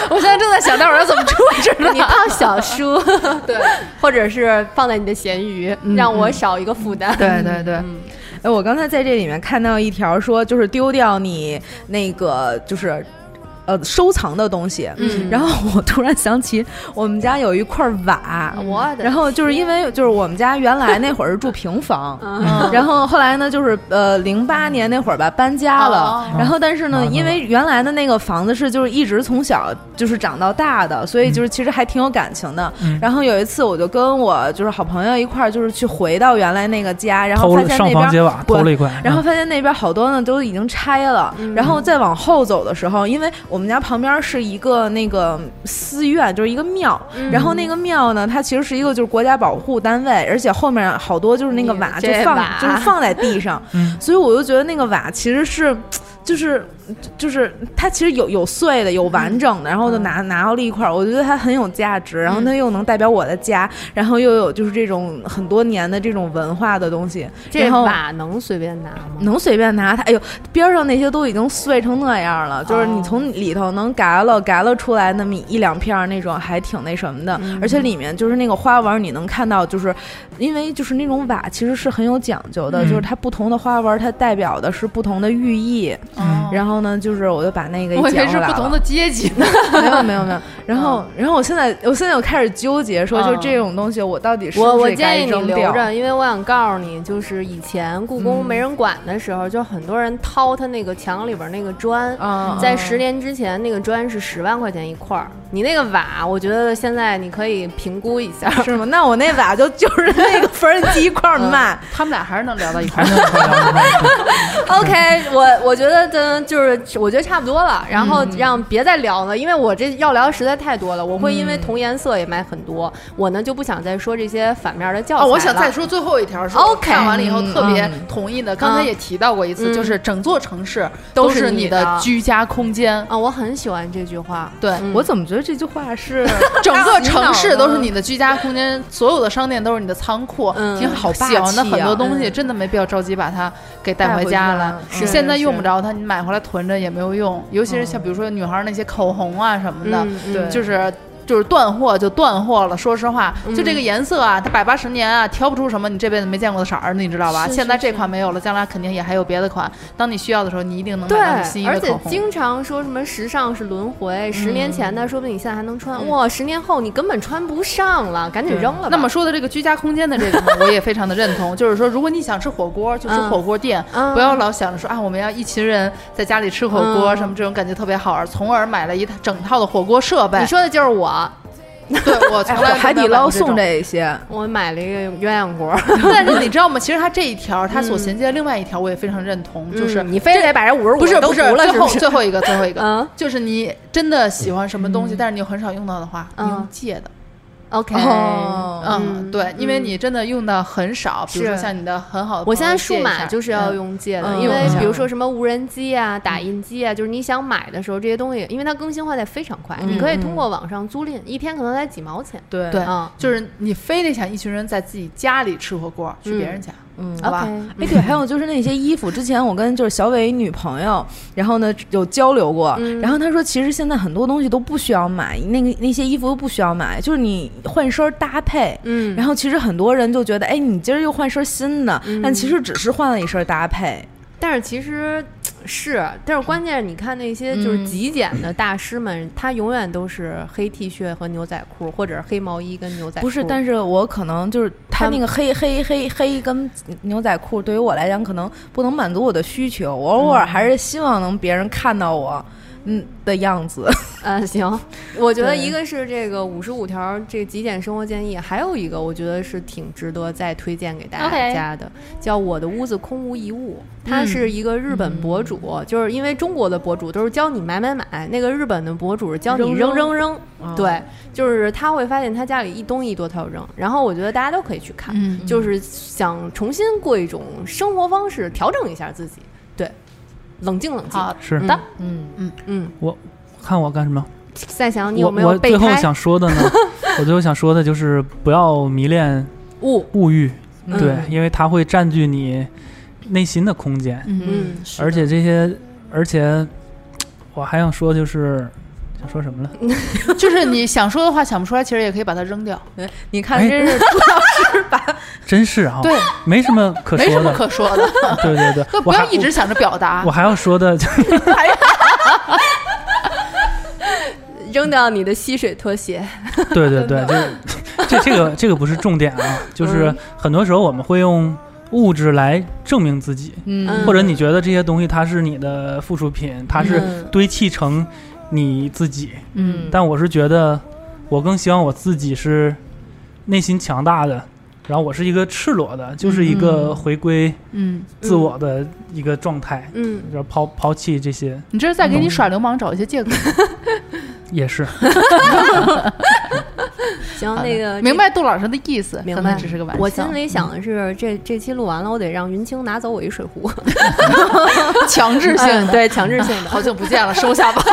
我在 我现在正在想待会儿要怎么处置呢？你放小书，对或者是放在你的闲鱼，让我少一个负担。对对对，哎，我刚才在这里面看到一条说，就是丢掉你那个就是。呃，收藏的东西，嗯。然后我突然想起我们家有一块瓦，我的然后就是因为就是我们家原来那会儿是住平房，嗯。然后后来呢就是呃零八年那会儿吧搬家了，哦。然后但是呢哦因为原来的那个房子是就是一直从小就是长到大的，所以就是其实还挺有感情的。嗯。然后有一次我就跟我就是好朋友一块儿就是去回到原来那个家，然后偷了上发现那边房揭瓦，偷了一块，然后发现那边好多呢都已经拆了，嗯。然后再往后走的时候，因为我们家旁边是一个那个寺院，就是一个庙，嗯。然后那个庙呢，它其实是一个就是国家保护单位，而且后面好多就是那个瓦就放瓦。就是放在地上，嗯。所以我就觉得那个瓦其实是。就是就是它其实有有碎的，有完整的，然后就拿拿到了一块儿，我觉得它很有价值，然后它又能代表我的家，然后又有就是这种很多年的这种文化的东西，这然后瓦能随便拿吗？能随便拿它。哎呦，边上那些都已经碎成那样了，就是你从里头能嘎了嘎了出来那么一两片儿那种，还挺那什么的。而且里面就是那个花纹，你能看到，就是因为就是那种瓦其实是很有讲究的，嗯就是它不同的花纹，它代表的是不同的寓意。哦然后呢，就是我就把那个我以为捡回来了是不同的阶级呢。没有没有没有。然后然后我现在我现在又开始纠结，说就这种东西我到底是我我建议你？留着，因为我想告诉你，就是以前故宫没人管的时候，就很多人掏他那个墙里边那个砖。嗯，在十年之前，那个砖是十万块钱一块儿。你那个瓦，我觉得现在你可以评估一下。是吗？那我那瓦就就是那个缝纫机一块儿 卖。他们俩还是能聊到一块还儿。OK，我我觉得的就是，我觉得差不多了。然后让别再聊了，因为我这要聊的实在太多了。我会因为同颜色也买很多，我呢就不想再说这些反面的教材。我想再说最后一条，是看完了以后特别嗯同意的。刚才也提到过一次，嗯就是整座城市都是是你的的居家空间。啊，我很喜欢这句话。对，嗯我怎么觉得这句话是 整个城市都是你的居家空间，所有的商店都是你的仓库，嗯挺好霸喜欢的很多啊东西，嗯真的没必要着急把它给带带回回家来家嗯。你现在用不着它，你买回来囤着也没有用，尤其是像比如说女孩那些口红啊什么的，嗯嗯对就是。就是断货就断货了，说实话，就这个嗯颜色啊，它百八十年啊，挑不出什么你这辈子没见过的色儿，你知道吧？是现在这款没有了，将来肯定也还有别的款。当你需要的时候，你一定能对买到你心仪，而且的口红。经常说什么时尚是轮回，十年前的说不定你现在还能穿，哇，十年后你根本穿不上了，赶紧扔了吧。那么说的这个居家空间的这个呢，我也非常的认同。就是说，如果你想吃火锅，就吃嗯火锅店，嗯不要老想着说啊，我们要一群人在家里吃火锅，嗯什么这种感觉特别好玩，从而买了一套整套的火锅设备你。说的就是我，对我从来海底捞送这。一些，我买了一个鸳鸯锅，但是你知道吗？其实它这一条，它所衔接的另外一条，我也非常认同，就是嗯你非得把这五十五都不是不是，最后？最后一个最后一个，嗯就是你真的喜欢什么东西，但是你又很少用到的话，你嗯用借的。，OK，哦嗯，对，因为你真的用的很少，比如说像你的很好的我现在数码就是要嗯用借的，嗯。因为嗯比如说什么无人机啊、打印机啊，就是你想买的时候，这些东西，因为它更新换代非常快，你可以通过网上租赁，一天可能才几毛钱。对对嗯。就是你非得想一群人在自己家里吃火锅，去别人家，嗯。好吧？哎，对，还有就是那些衣服，之前我跟就是小伟女朋友，然后呢有交流过，嗯。然后她说其实现在很多东西都不需要买，那个那些衣服都不需要买，就是你换身搭配。嗯，然后其实很多人就觉得，哎，你今儿又换身新的，嗯但其实只是换了一身搭配。但是其实是，但是关键是你看那些就是嗯极简的大师们，他永远都是黑 T 恤和牛仔裤，或者是黑毛衣跟牛仔裤。不是，但是我可能就是他他那个黑黑黑黑跟牛仔裤，对于我来讲可能不能满足我的需求，我偶尔还是希望能别人看到我。嗯的样子。嗯，行，我觉得一个是这个五十五条这个极简生活建议，还有一个我觉得是挺值得再推荐给大家的叫《我的屋子空无一物》，他是一个日本博主，就是因为中国的博主都是教你买买买，那个日本的博主是教你扔扔扔，对，就是他会发现他家里一东一多他要扔，然后我觉得大家都可以去看，嗯就是想重新过一种生活方式，调整一下自己，对，冷静冷静。好是。的，嗯，嗯。嗯，我，看我干什么？赛翔，你我有没有备我最后胎？想说的呢，我最后想说的就是不要迷恋物，物欲，嗯。对，因为它会占据你内心的空间，嗯，嗯，而且这些，而且我还想说就是。想说什么了？就是你想说的话想不出来，其实也可以把它扔掉。你看，哎真是朱老师把真是啊，对，没什么可没什么说的。可说的，对 对对，不要一直想着表达我。还要说的就 扔掉你的吸水拖鞋。对对对，这这这个这个不是重点啊，就是嗯很多时候我们会用物质来证明自己，嗯或者你觉得这些东西它是你的附属品，它是嗯堆砌成你自己。嗯。但我是觉得，我更希望我自己是内心强大的，然后我是一个赤裸的，就是一个嗯。回归嗯，自我的一个状态，嗯，就是抛抛弃这些。你这是在给你耍流氓找一些借口。也是。行，那个明白杜老师的意思，明白可能只是个玩笑。我心里想的是，这这期录完了，我得让云清拿走我一水壶，强制性的，嗯对，强制性的。好久不见了，收下吧。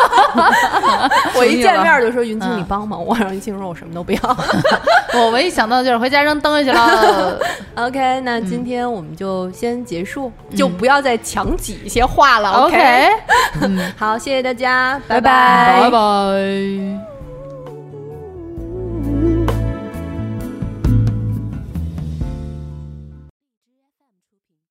我一见面就说云清，嗯你帮帮我，让云清说我什么都不要。我唯一想到的就是回家扔灯下去了。OK，那嗯今天我们就先结束，就不要再强挤一些话了。OK，好，谢谢大家，拜拜拜拜。Bye.